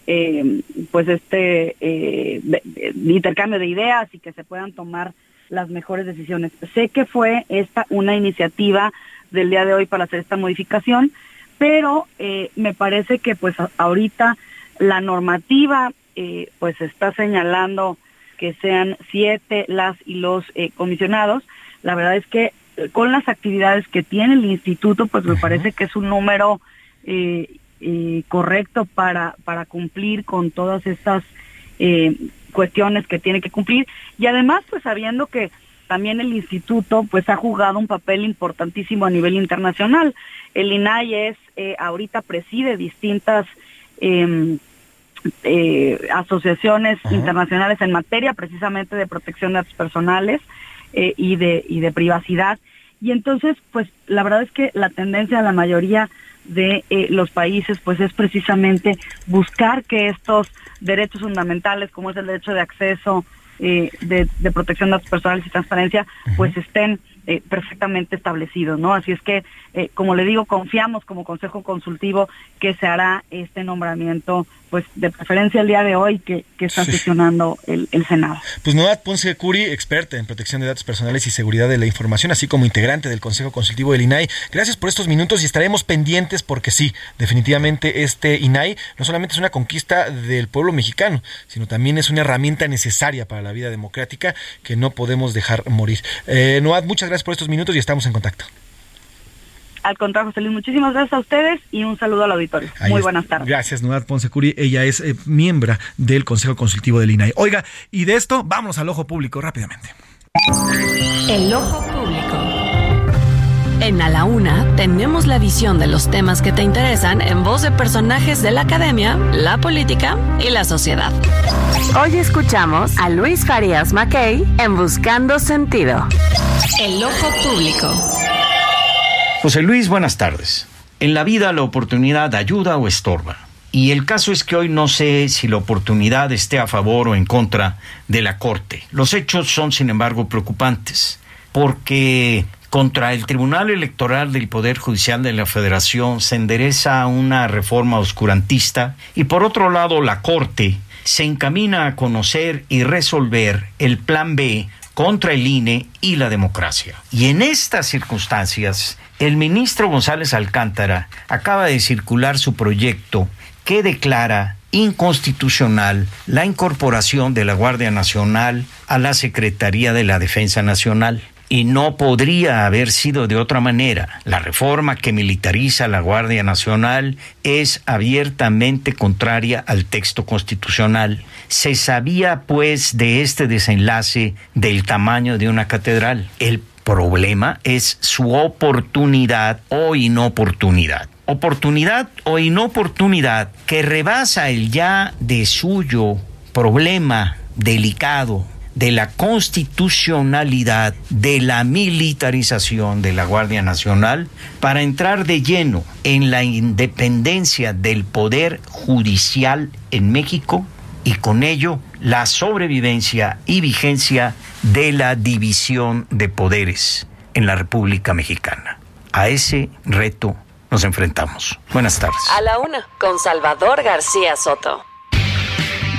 eh, pues este eh, de- de- de intercambio de ideas y que se puedan tomar las mejores decisiones. Sé que fue esta una iniciativa del día de hoy para hacer esta modificación, pero eh, me parece que pues a- ahorita la normativa pues está señalando que sean siete las y los comisionados. La verdad es que con las actividades que tiene el instituto, pues me parece que es un número eh, eh, correcto para, para cumplir con todas estas eh, cuestiones que tiene que cumplir. Y además, pues sabiendo que también el instituto pues ha jugado un papel importantísimo a nivel internacional. El INAI es, eh, ahorita preside distintas em, eh, asociaciones internacionales en materia precisamente de protección de datos personales y de y de privacidad y entonces pues la verdad es que la tendencia de la mayoría de eh, los países pues es precisamente buscar que estos derechos fundamentales como es el derecho de acceso eh, de, de protección de datos personales y transparencia pues estén eh, perfectamente establecidos, ¿no? Así es que, como le digo, confiamos como Consejo Consultivo que se hará este nombramiento, pues de preferencia el día de hoy que, que está Sí. sesionando el, el Senado. Pues Noat Ponce Curi, experta en protección de datos personales y seguridad de la información, así como integrante del Consejo Consultivo del INAI. Gracias por estos minutos y estaremos pendientes porque sí, definitivamente este INAI no solamente es una conquista del pueblo mexicano, sino también es una herramienta necesaria para la vida democrática que no podemos dejar morir. Eh, Noat, muchas gracias por estos minutos y estamos en contacto. Al contrario, José Luis, muchísimas gracias a ustedes y un saludo al auditorio. Ahí Muy es- buenas tardes. Gracias, Nudad Ponce Curi. Ella es eh, miembro del Consejo Consultivo del INAI. Oiga, y de esto, vamos al ojo público rápidamente. El ojo público. En A la Una tenemos la visión de los temas que te interesan en voz de personajes de la academia, la política y la sociedad. Hoy escuchamos a Luis Farías Mackey en Buscando Sentido. El ojo público. José Luis, buenas tardes. En la vida la oportunidad ayuda o estorba. Y el caso es que hoy no sé si la oportunidad esté a favor o en contra de la Corte. Los hechos son, sin embargo, preocupantes, porque contra el Tribunal Electoral del Poder Judicial de la Federación se endereza una reforma oscurantista y por otro lado la Corte se encamina a conocer y resolver el Plan B contra el INE y la democracia. Y en estas circunstancias, el ministro González Alcántara acaba de circular su proyecto que declara inconstitucional la incorporación de la Guardia Nacional a la Secretaría de la Defensa Nacional. Y no podría haber sido de otra manera. La reforma que militariza la Guardia Nacional es abiertamente contraria al texto constitucional. Se sabía, pues, de este desenlace del tamaño de una catedral. El problema es su oportunidad o inoportunidad. Oportunidad o inoportunidad que rebasa el ya de suyo problema delicado de la constitucionalidad de la militarización de la Guardia Nacional para entrar de lleno en la independencia del poder judicial en México y con ello la sobrevivencia y vigencia de la división de poderes en la República Mexicana. A ese reto nos enfrentamos. Buenas tardes. A la una, con Salvador García Soto.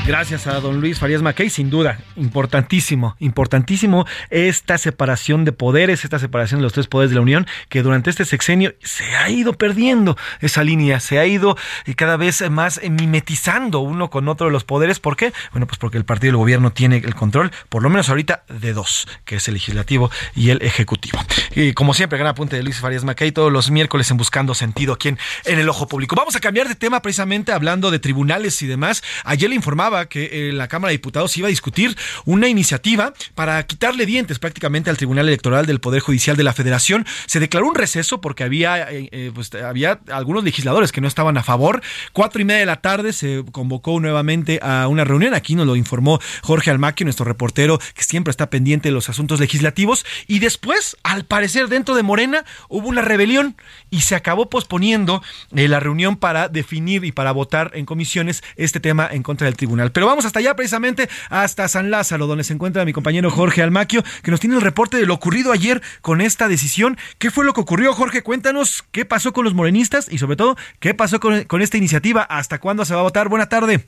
Gracias a don Luis Farías Mackey, sin duda, importantísimo, importantísimo esta separación de poderes, esta separación de los tres poderes de la Unión, que durante este sexenio se ha ido perdiendo esa línea, se ha ido eh, cada vez más mimetizando uno con otro de los poderes. ¿Por qué? Bueno, pues porque el partido del gobierno tiene el control, por lo menos ahorita, de dos, que es el legislativo y el ejecutivo. Y como siempre, gran apunte de Luis Farías Mackey todos los miércoles en Buscando Sentido aquí en, en el Ojo Público. Vamos a cambiar de tema precisamente hablando de tribunales y demás. Ayer le informaba que en la Cámara de Diputados iba a discutir una iniciativa para quitarle dientes prácticamente al Tribunal Electoral del Poder Judicial de la Federación. Se declaró un receso porque había, eh, eh, pues, había algunos legisladores que no estaban a favor. Cuatro y media de la tarde se convocó nuevamente a una reunión. Aquí nos lo informó Jorge Almaquio, nuestro reportero que siempre está pendiente de los asuntos legislativos. Y después, al parecer, dentro de Morena hubo una rebelión y se acabó posponiendo eh, la reunión para definir y para votar en comisiones este tema en contra del tribunal. Pero vamos hasta allá, precisamente hasta San Lázaro, donde se encuentra mi compañero Jorge Almaquio, que nos tiene el reporte de lo ocurrido ayer con esta decisión. ¿Qué fue lo que ocurrió, Jorge? Cuéntanos qué pasó con los morenistas y sobre todo qué pasó con, esta iniciativa, hasta cuándo se va a votar. Buena tarde.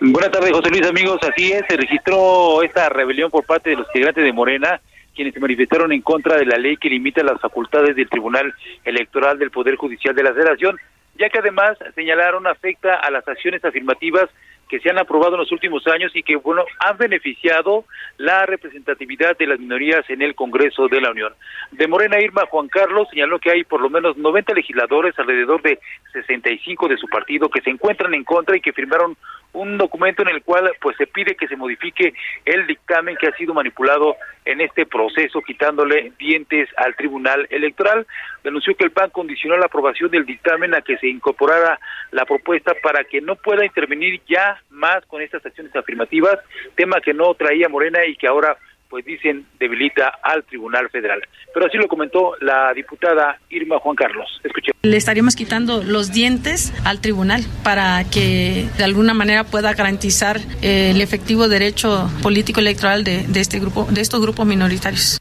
Buenas tardes, José Luis, amigos. Así es, se registró esta rebelión por parte de los integrantes de Morena, quienes se manifestaron en contra de la ley que limita las facultades del Tribunal Electoral del Poder Judicial de la Federación, ya que además señalaron afecta a las acciones afirmativas que se han aprobado en los últimos años y que, bueno, han beneficiado la representatividad de las minorías en el Congreso de la Unión. De Morena Irma Juan Carlos señaló que hay por lo menos 90 legisladores, alrededor de 65 de su partido, que se encuentran en contra y que firmaron un documento en el cual pues se pide que se modifique el dictamen que ha sido manipulado en este proceso quitándole dientes al Tribunal Electoral. Denunció que el PAN condicionó la aprobación del dictamen a que se incorporara la propuesta para que no pueda intervenir ya más con estas acciones afirmativas, tema que no traía Morena y que ahora pues dicen debilita al Tribunal Federal. Pero así lo comentó la diputada Irma Juan Carlos. Le estaríamos quitando los dientes al tribunal para que de alguna manera pueda garantizar eh, el efectivo derecho político electoral de, de este grupo, de estos grupos minoritarios.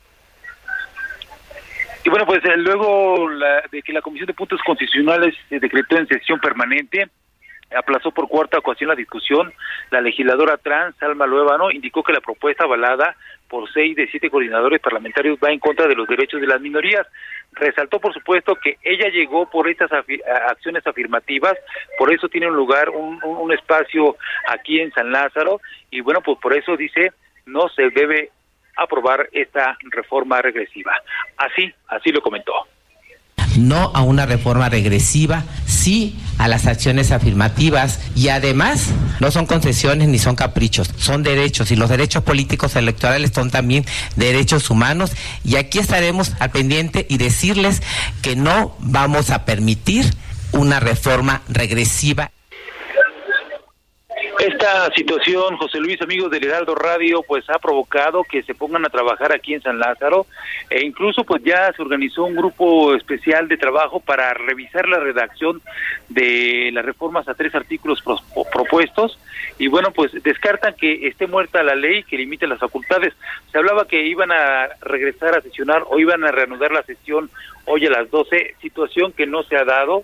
Y bueno, pues eh, luego la, de que la Comisión de Puntos Constitucionales se decretó en sesión permanente, aplazó por cuarta ocasión la discusión. La legisladora trans, Alma Luevano, indicó que la propuesta avalada por seis de siete coordinadores parlamentarios va en contra de los derechos de las minorías. Resaltó, por supuesto, que ella llegó por estas acciones afirmativas, por eso tiene un lugar, un espacio aquí en San Lázaro, y bueno, pues por eso dice, no se debe aprobar esta reforma regresiva. Así, así lo comentó no a una reforma regresiva, sí a las acciones afirmativas y además no son concesiones ni son caprichos, son derechos y los derechos políticos electorales son también derechos humanos y aquí estaremos al pendiente y decirles que no vamos a permitir una reforma regresiva. Esta situación, José Luis, amigos del Heraldo Radio, pues ha provocado que se pongan a trabajar aquí en San Lázaro e incluso pues ya se organizó un grupo especial de trabajo para revisar la redacción de las reformas a tres artículos propuestos y bueno, pues descartan que esté muerta la ley que limite las facultades. Se hablaba que iban a regresar a sesionar o iban a reanudar la sesión hoy a las 12, situación que no se ha dado.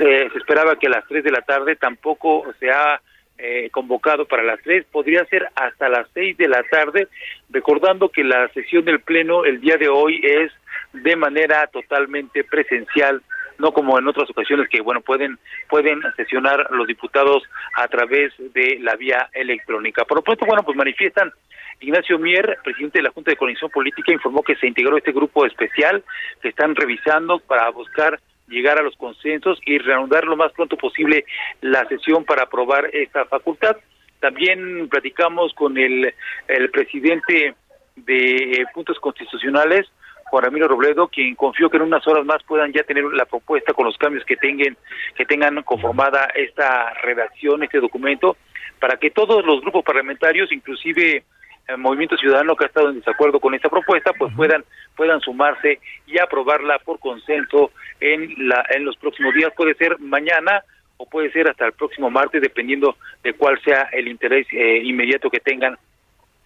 Eh, se esperaba que a las 3 de la tarde tampoco se ha eh, convocado para las tres, podría ser hasta las seis de la tarde, recordando que la sesión del Pleno el día de hoy es de manera totalmente presencial, no como en otras ocasiones que, bueno, pueden, pueden sesionar los diputados a través de la vía electrónica. Por lo pronto, bueno, pues manifiestan Ignacio Mier, presidente de la Junta de Coordinación Política, informó que se integró este grupo especial que están revisando para buscar llegar a los consensos y reanudar lo más pronto posible la sesión para aprobar esta facultad. También platicamos con el, el presidente de Puntos Constitucionales, Juan Ramiro Robledo, quien confió que en unas horas más puedan ya tener la propuesta con los cambios que tengan, que tengan conformada esta redacción, este documento, para que todos los grupos parlamentarios, inclusive el Movimiento Ciudadano que ha estado en desacuerdo con esta propuesta, pues puedan puedan sumarse y aprobarla por consenso en la en los próximos días. Puede ser mañana o puede ser hasta el próximo martes, dependiendo de cuál sea el interés eh, inmediato que tengan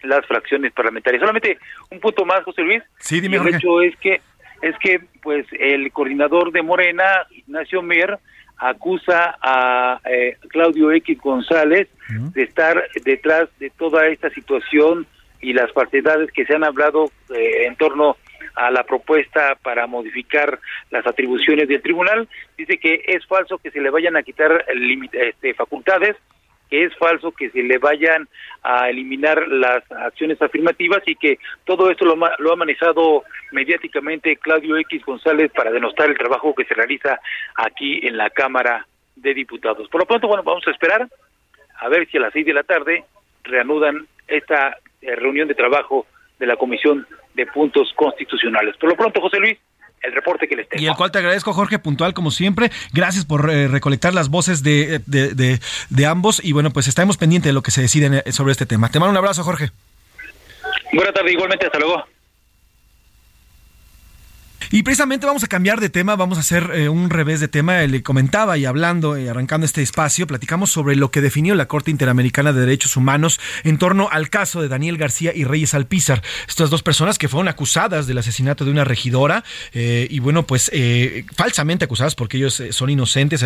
las fracciones parlamentarias. Solamente un punto más, José Luis. Sí, dime, el hecho es que es que pues el coordinador de Morena, Ignacio Mier, acusa a eh, Claudio X González de estar detrás de toda esta situación y las falsedades que se han hablado eh, en torno a la propuesta para modificar las atribuciones del tribunal. Dice que es falso que se le vayan a quitar este, facultades, que es falso que se le vayan a eliminar las acciones afirmativas y que todo esto lo, lo ha manejado mediáticamente Claudio X González para denostar el trabajo que se realiza aquí en la Cámara de Diputados. Por lo pronto, bueno, vamos a esperar a ver si a las seis de la tarde reanudan esta eh, reunión de trabajo de la Comisión de Puntos Constitucionales. Por lo pronto, José Luis, el reporte que les tengo. Y el cual te agradezco, Jorge, puntual como siempre. Gracias por eh, recolectar las voces de, de, de, ambos y bueno, pues estaremos pendientes de lo que se decide sobre este tema. Te mando un abrazo, Jorge. Buenas tardes, igualmente, hasta luego. Y precisamente vamos a cambiar de tema, vamos a hacer eh, un revés de tema. Le comentaba y hablando y arrancando este espacio, platicamos sobre lo que definió la Corte Interamericana de Derechos Humanos en torno al caso de Daniel García y Reyes Alpizar. Estas dos personas que fueron acusadas del asesinato de una regidora eh, y bueno, pues eh, falsamente acusadas porque ellos son inocentes,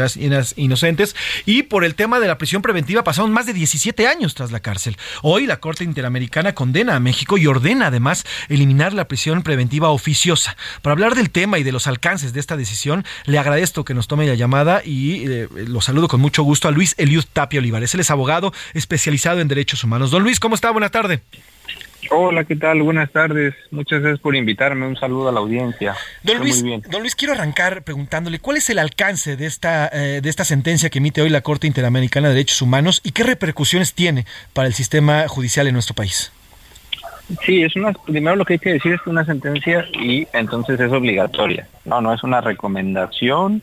inocentes. Y por el tema de la prisión preventiva pasaron más de 17 años tras la cárcel. Hoy la Corte Interamericana condena a México y ordena además eliminar la prisión preventiva oficiosa. Para hablar del tema y de los alcances de esta decisión, le agradezco que nos tome la llamada y eh, lo saludo con mucho gusto a Luis Eliud Tapia Olivares. Él es abogado especializado en derechos humanos. Don Luis, ¿cómo está? Buena tarde. Hola, ¿qué tal? Buenas tardes. Muchas gracias por invitarme. Un saludo a la audiencia. Don Luis, don Luis, quiero arrancar preguntándole cuál es el alcance de esta, eh, de esta sentencia que emite hoy la Corte Interamericana de Derechos Humanos y qué repercusiones tiene para el sistema judicial en nuestro país. Sí, es una, primero lo que hay que decir es que una sentencia y entonces es obligatoria. No, no es una recomendación,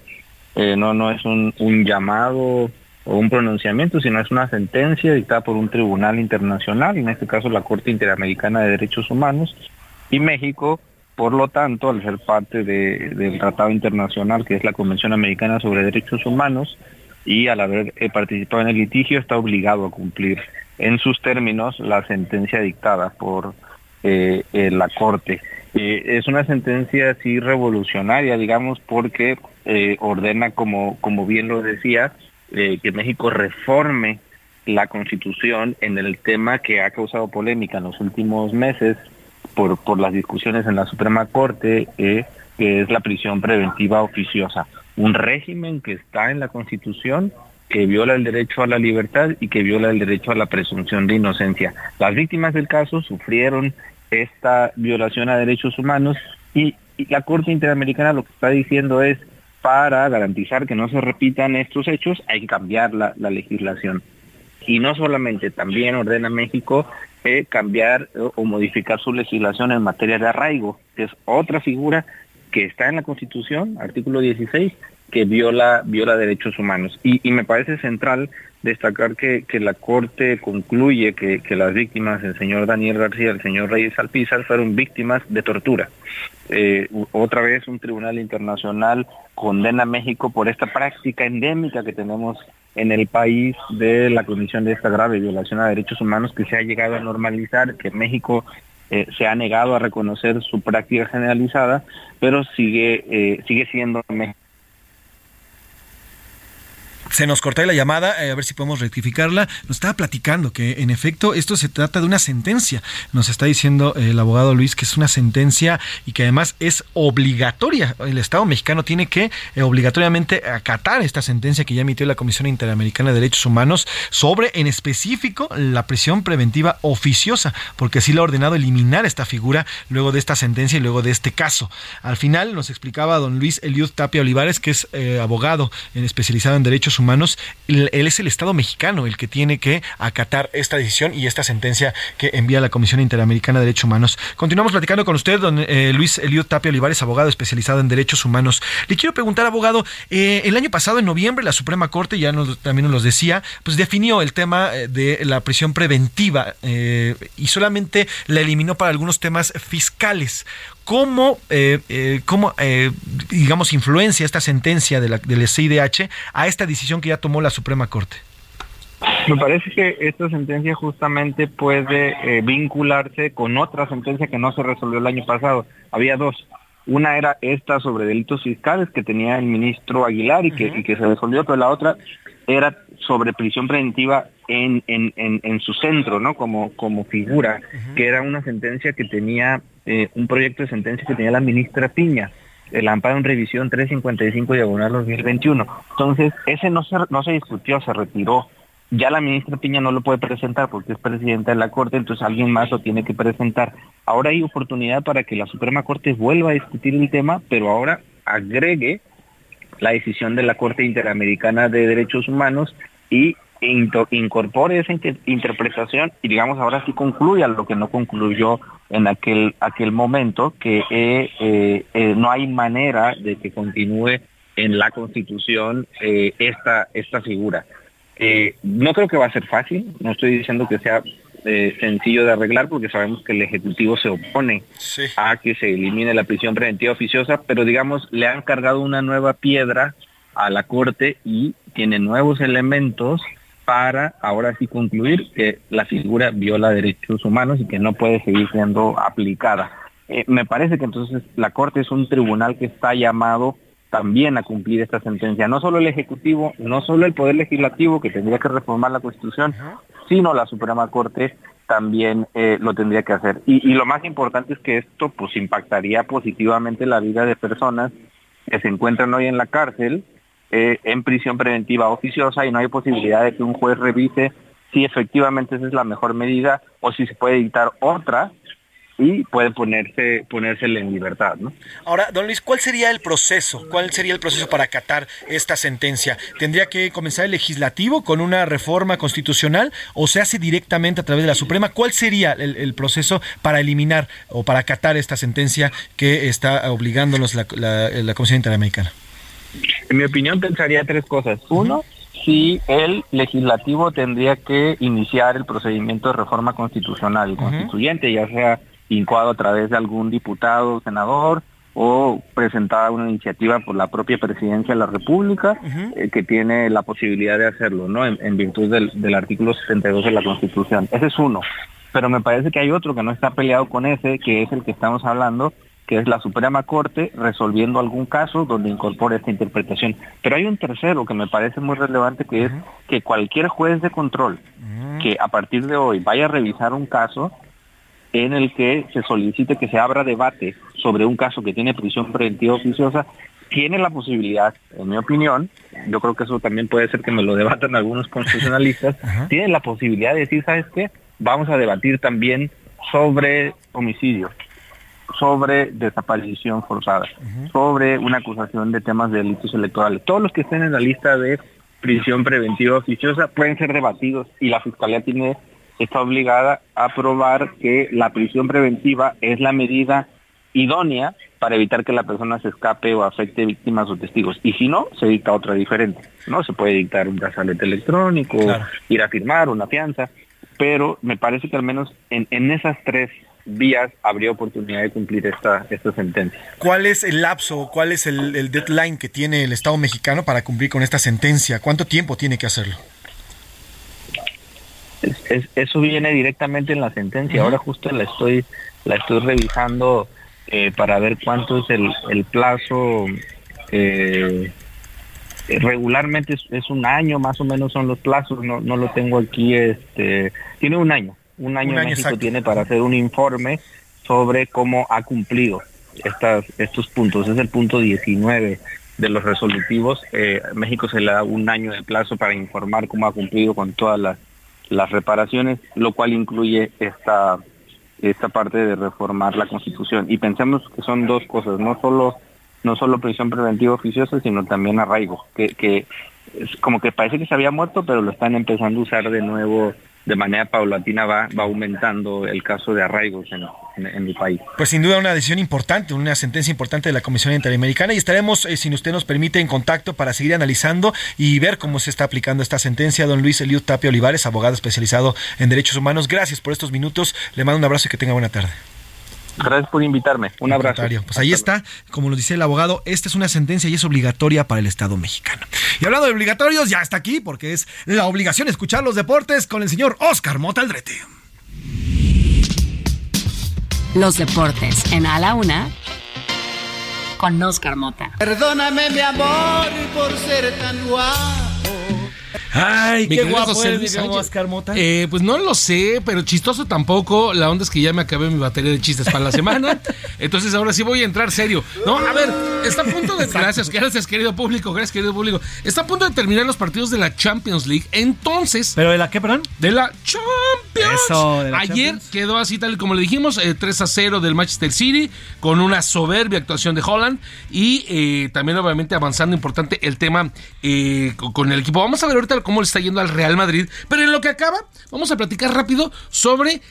eh, no, no es un, un llamado o un pronunciamiento, sino es una sentencia dictada por un tribunal internacional, en este caso la Corte Interamericana de Derechos Humanos, y México, por lo tanto, al ser parte de, del Tratado Internacional, que es la Convención Americana sobre Derechos Humanos, y al haber eh, participado en el litigio, está obligado a cumplir en sus términos la sentencia dictada por eh, eh, la Corte. Eh, es una sentencia así revolucionaria, digamos, porque ordena, como, como bien lo decía, que México reforme la constitución en el tema que ha causado polémica en los últimos meses por, por las discusiones en la Suprema Corte, que es la prisión preventiva oficiosa. Un régimen que está en la constitución que viola el derecho a la libertad y que viola el derecho a la presunción de inocencia. Las víctimas del caso sufrieron esta violación a derechos humanos y, la Corte Interamericana lo que está diciendo es para garantizar que no se repitan estos hechos hay que cambiar la, legislación. Y no solamente, también ordena México eh, cambiar o modificar su legislación en materia de arraigo, que es otra figura que está en la Constitución, artículo 16, que viola, viola derechos humanos. Y, me parece central destacar que, la Corte concluye que, las víctimas, el señor Daniel García, el señor Reyes Alpizar, fueron víctimas de tortura. Eh, otra vez un tribunal internacional condena a México por esta práctica endémica que tenemos en el país de la comisión de esta grave violación a derechos humanos que se ha llegado a normalizar, que México eh, se ha negado a reconocer su práctica generalizada, pero sigue, eh, sigue siendo México se nos cortó la llamada, eh, a ver si podemos rectificarla. Nos estaba platicando que en efecto esto se trata de una sentencia. Nos está diciendo el abogado Luis que es una sentencia y que además es obligatoria. El Estado mexicano tiene que eh, obligatoriamente acatar esta sentencia que ya emitió la Comisión Interamericana de Derechos Humanos sobre en específico la prisión preventiva oficiosa, porque así lo ha ordenado eliminar esta figura luego de esta sentencia y luego de este caso. Al final nos explicaba don Luis Eliud Tapia Olivares, que es eh, abogado especializado en derechos humanos, él, es el Estado mexicano el que tiene que acatar esta decisión y esta sentencia que envía la Comisión Interamericana de Derechos Humanos. Continuamos platicando con usted, don eh, Luis Eliud Tapia Olivares, abogado especializado en derechos humanos. Le quiero preguntar, abogado, eh, el año pasado, en noviembre, la Suprema Corte, ya nos, también nos lo decía, pues definió el tema eh, de la prisión preventiva y solamente la eliminó para algunos temas fiscales cómo, cómo digamos, influencia esta sentencia de la, del CIDH a esta decisión decisión que ya tomó la Suprema Corte? Me parece que esta sentencia justamente puede eh, vincularse con otra sentencia que no se resolvió el año pasado. Había dos. Una era esta sobre delitos fiscales que tenía el ministro Aguilar y que, y que se resolvió, pero la otra era sobre prisión preventiva en, en, en, en su centro, ¿no? Como, como figura, que era una sentencia que tenía, eh, un proyecto de sentencia que tenía la ministra Piña, el amparo en revisión 355 diagonal 2021. Entonces, ese no se, no se discutió, se retiró. Ya la ministra Piña no lo puede presentar porque es presidenta de la Corte, entonces alguien más lo tiene que presentar. Ahora hay oportunidad para que la Suprema Corte vuelva a discutir el tema, pero ahora agregue la decisión de la Corte Interamericana de Derechos Humanos y incorpore esa inter- interpretación y digamos ahora sí concluya lo que no concluyó en aquel aquel momento que eh, eh, eh, no hay manera de que continúe en la Constitución esta esta figura. No creo que va a ser fácil, no estoy diciendo que sea eh, sencillo de arreglar porque sabemos que el Ejecutivo se opone a que se elimine la prisión preventiva oficiosa, pero digamos, le han cargado una nueva piedra a la Corte y tiene nuevos elementos para ahora sí concluir que la figura viola derechos humanos y que no puede seguir siendo aplicada. Eh, me parece que entonces la Corte es un tribunal que está llamado también a cumplir esta sentencia. No solo el Ejecutivo, no solo el Poder Legislativo, que tendría que reformar la Constitución, sino la Suprema Corte también eh, lo tendría que hacer. Y, y lo más importante es que esto pues impactaría positivamente la vida de personas que se encuentran hoy en la cárcel, eh, en prisión preventiva oficiosa y no hay posibilidad de que un juez revise si efectivamente esa es la mejor medida o si se puede dictar otra y puede ponerse ponérsele en libertad, ¿no? Ahora, don Luis, ¿cuál sería el proceso? ¿Cuál sería el proceso para acatar esta sentencia? ¿Tendría que comenzar el legislativo con una reforma constitucional o se hace directamente a través de la Suprema? ¿Cuál sería el, el proceso para eliminar o para acatar esta sentencia que está obligándonos la, la, la Comisión Interamericana? En mi opinión pensaría tres cosas. Uno, si el legislativo tendría que iniciar el procedimiento de reforma constitucional y constituyente, ya sea incoado a través de algún diputado, senador o presentada una iniciativa por la propia presidencia de la República eh, que tiene la posibilidad de hacerlo, ¿no? En, en virtud del, del artículo 72 de la Constitución. Ese es uno. Pero me parece que hay otro que no está peleado con ese, que es el que estamos hablando, que es la Suprema Corte resolviendo algún caso donde incorpore esta interpretación. Pero hay un tercero que me parece muy relevante, que es que cualquier juez de control que a partir de hoy vaya a revisar un caso en el que se solicite que se abra debate sobre un caso que tiene prisión preventiva oficiosa, tiene la posibilidad, en mi opinión, yo creo que eso también puede ser que me lo debatan algunos constitucionalistas, (laughs) tiene la posibilidad de decir, ¿sabes qué? Vamos a debatir también sobre homicidio, sobre desaparición forzada, sobre una acusación de temas de delitos electorales. Todos los que estén en la lista de prisión preventiva oficiosa pueden ser debatidos y la Fiscalía tiene está obligada a probar que la prisión preventiva es la medida idónea para evitar que la persona se escape o afecte víctimas o testigos. Y si no, se dicta otra diferente. No se puede dictar un brazalete electrónico, Claro. ir a firmar una fianza, pero me parece que al menos en, en esas tres vías habría oportunidad de cumplir esta, esta sentencia. ¿Cuál es el lapso, cuál es el, el deadline que tiene el Estado mexicano para cumplir con esta sentencia? ¿Cuánto tiempo tiene que hacerlo? Es- es- eso viene directamente en la sentencia. Ahora justo la estoy la estoy revisando eh, para ver cuánto es el, el plazo. eh, regularmente es, es un año, más o menos son los plazos. No, no lo tengo aquí. Este tiene un año. Un año, Un año México exacto. tiene para hacer un informe sobre cómo ha cumplido estas estos puntos. Es el punto 19 de los resolutivos. Eh, México se le da un año de plazo para informar cómo ha cumplido con todas las las reparaciones, lo cual incluye esta esta parte de reformar la Constitución. Y pensemos que son dos cosas, no solo no solo prisión preventiva oficiosa, sino también arraigo, que, que es como que parece que se había muerto, pero lo están empezando a usar de nuevo de manera paulatina, va, va aumentando el caso de arraigos en, mi país. Pues sin duda una decisión importante, una sentencia importante de la Comisión Interamericana y estaremos, eh, si usted nos permite, en contacto para seguir analizando y ver cómo se está aplicando esta sentencia. Don Luis Eliud Tapia Olivares, abogado especializado en derechos humanos, gracias por estos minutos. Le mando un abrazo y que tenga buena tarde. Gracias por invitarme. Un abrazo. Pues ahí está, como lo dice el abogado, esta es una sentencia y es obligatoria para el Estado mexicano. Y hablando de obligatorios, ya está aquí porque es la obligación escuchar los deportes con el señor Oscar Mota Aldrete. Los deportes en A la Una con Oscar Mota. Perdóname, mi amor, por ser tan guapo. Ay, qué guapo José Luis. Oscar Mota. Eh, pues no lo sé, pero chistoso tampoco. La onda es que ya me acabé mi batería de chistes para la semana. (laughs) Entonces ahora sí voy a entrar serio. No, a ver, está a punto de. Gracias, gracias, querido público. Gracias, querido público. Está a punto de terminar los partidos de la Champions League. Entonces. ¿Pero de la qué, perdón? De la Champions. Eso, de la Ayer Champions. quedó así, tal y como le dijimos, eh, 3 a 0 del Manchester City, con una soberbia actuación de Holland. Y eh, también, obviamente, avanzando importante el tema eh, con el equipo. Vamos a ver ahorita cómo le está yendo al Real Madrid. Pero en lo que acaba, vamos a platicar rápido sobre.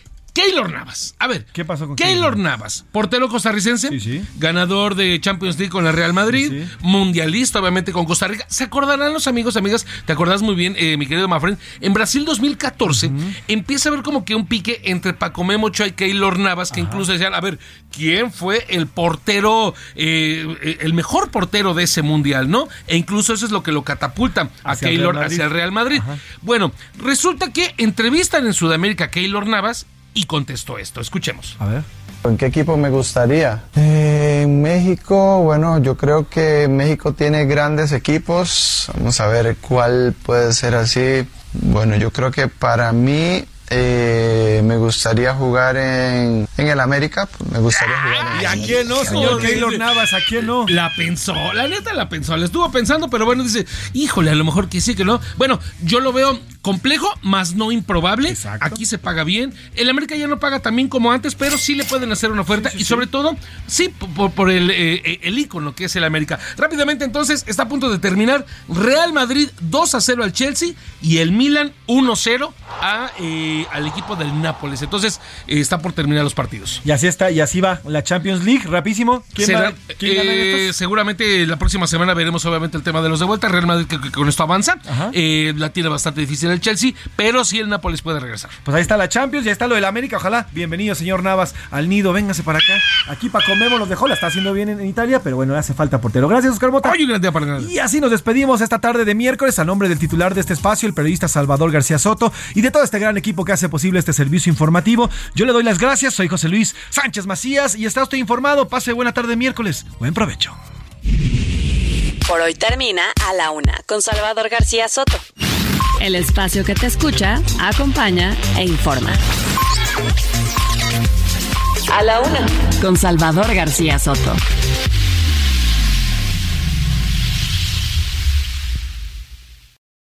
Keylor Navas. A ver, ¿Qué pasó con Keylor Navas, portero costarricense, ganador de Champions League con el Real Madrid, mundialista obviamente con Costa Rica. ¿Se acordarán los amigos, amigas? ¿Te acordás muy bien, eh, mi querido Mafren? En Brasil 2014 empieza a haber como que un pique entre Paco Memo Ochoa y Keylor Navas, que incluso decían, a ver, ¿quién fue el portero, eh, el mejor portero de ese mundial, no? E incluso eso es lo que lo catapulta a Hacia Keylor hacia el Real Madrid. Bueno, resulta que entrevistan en Sudamérica a Keylor Navas y contestó esto. Escuchemos. A ver. ¿En qué equipo me gustaría? Eh, en México, bueno, yo creo que México tiene grandes equipos. Vamos a ver cuál puede ser así. Bueno, yo creo que para mí eh, me gustaría jugar en, en el América. pues, Me gustaría jugar en ¿Y a quién no, señor. Keylor Navas? ¿A quién no? La pensó, la neta la pensó, la estuvo pensando, pero bueno, dice, híjole, a lo mejor que sí, que no. Bueno, yo lo veo complejo, más no improbable. Aquí se paga bien. El América ya no paga tan bien como antes, pero sí le pueden hacer una oferta y sobre todo, sí, por, por el, eh, eh, el ícono que es el América. Rápidamente, entonces, está a punto de terminar. Real Madrid 2 a 0 al Chelsea y el Milan 1 0 a, eh, al equipo del Nápoles. Entonces, eh, está por terminar los partidos. Y así está, y así va la Champions League, rapidísimo. ¿Quién, Será- va- quién eh, estos? seguramente la próxima semana veremos obviamente el tema de los de vuelta. Real Madrid que, que con esto avanza. Eh, la tiene bastante difícil el Chelsea, pero sí el Nápoles puede regresar. Pues ahí está la Champions, ya está lo del América, ojalá. Bienvenido, señor Navas, al nido, véngase para acá. Aquí Paco Memo los dejó, la está haciendo bien en, en Italia, pero bueno, le hace falta portero. Gracias, Oscar Mota. Oye, gran día para nada. Y así nos despedimos esta tarde de miércoles a nombre del titular de este espacio, el periodista Salvador García Soto, y de todo este gran equipo que hace posible este servicio informativo. Yo le doy las gracias, soy José Luis Sánchez Macías y está usted informado. Pase buena tarde de miércoles. Buen provecho. Por hoy termina A la Una con Salvador García Soto. El espacio que te escucha, acompaña e informa. A la Una con Salvador García Soto.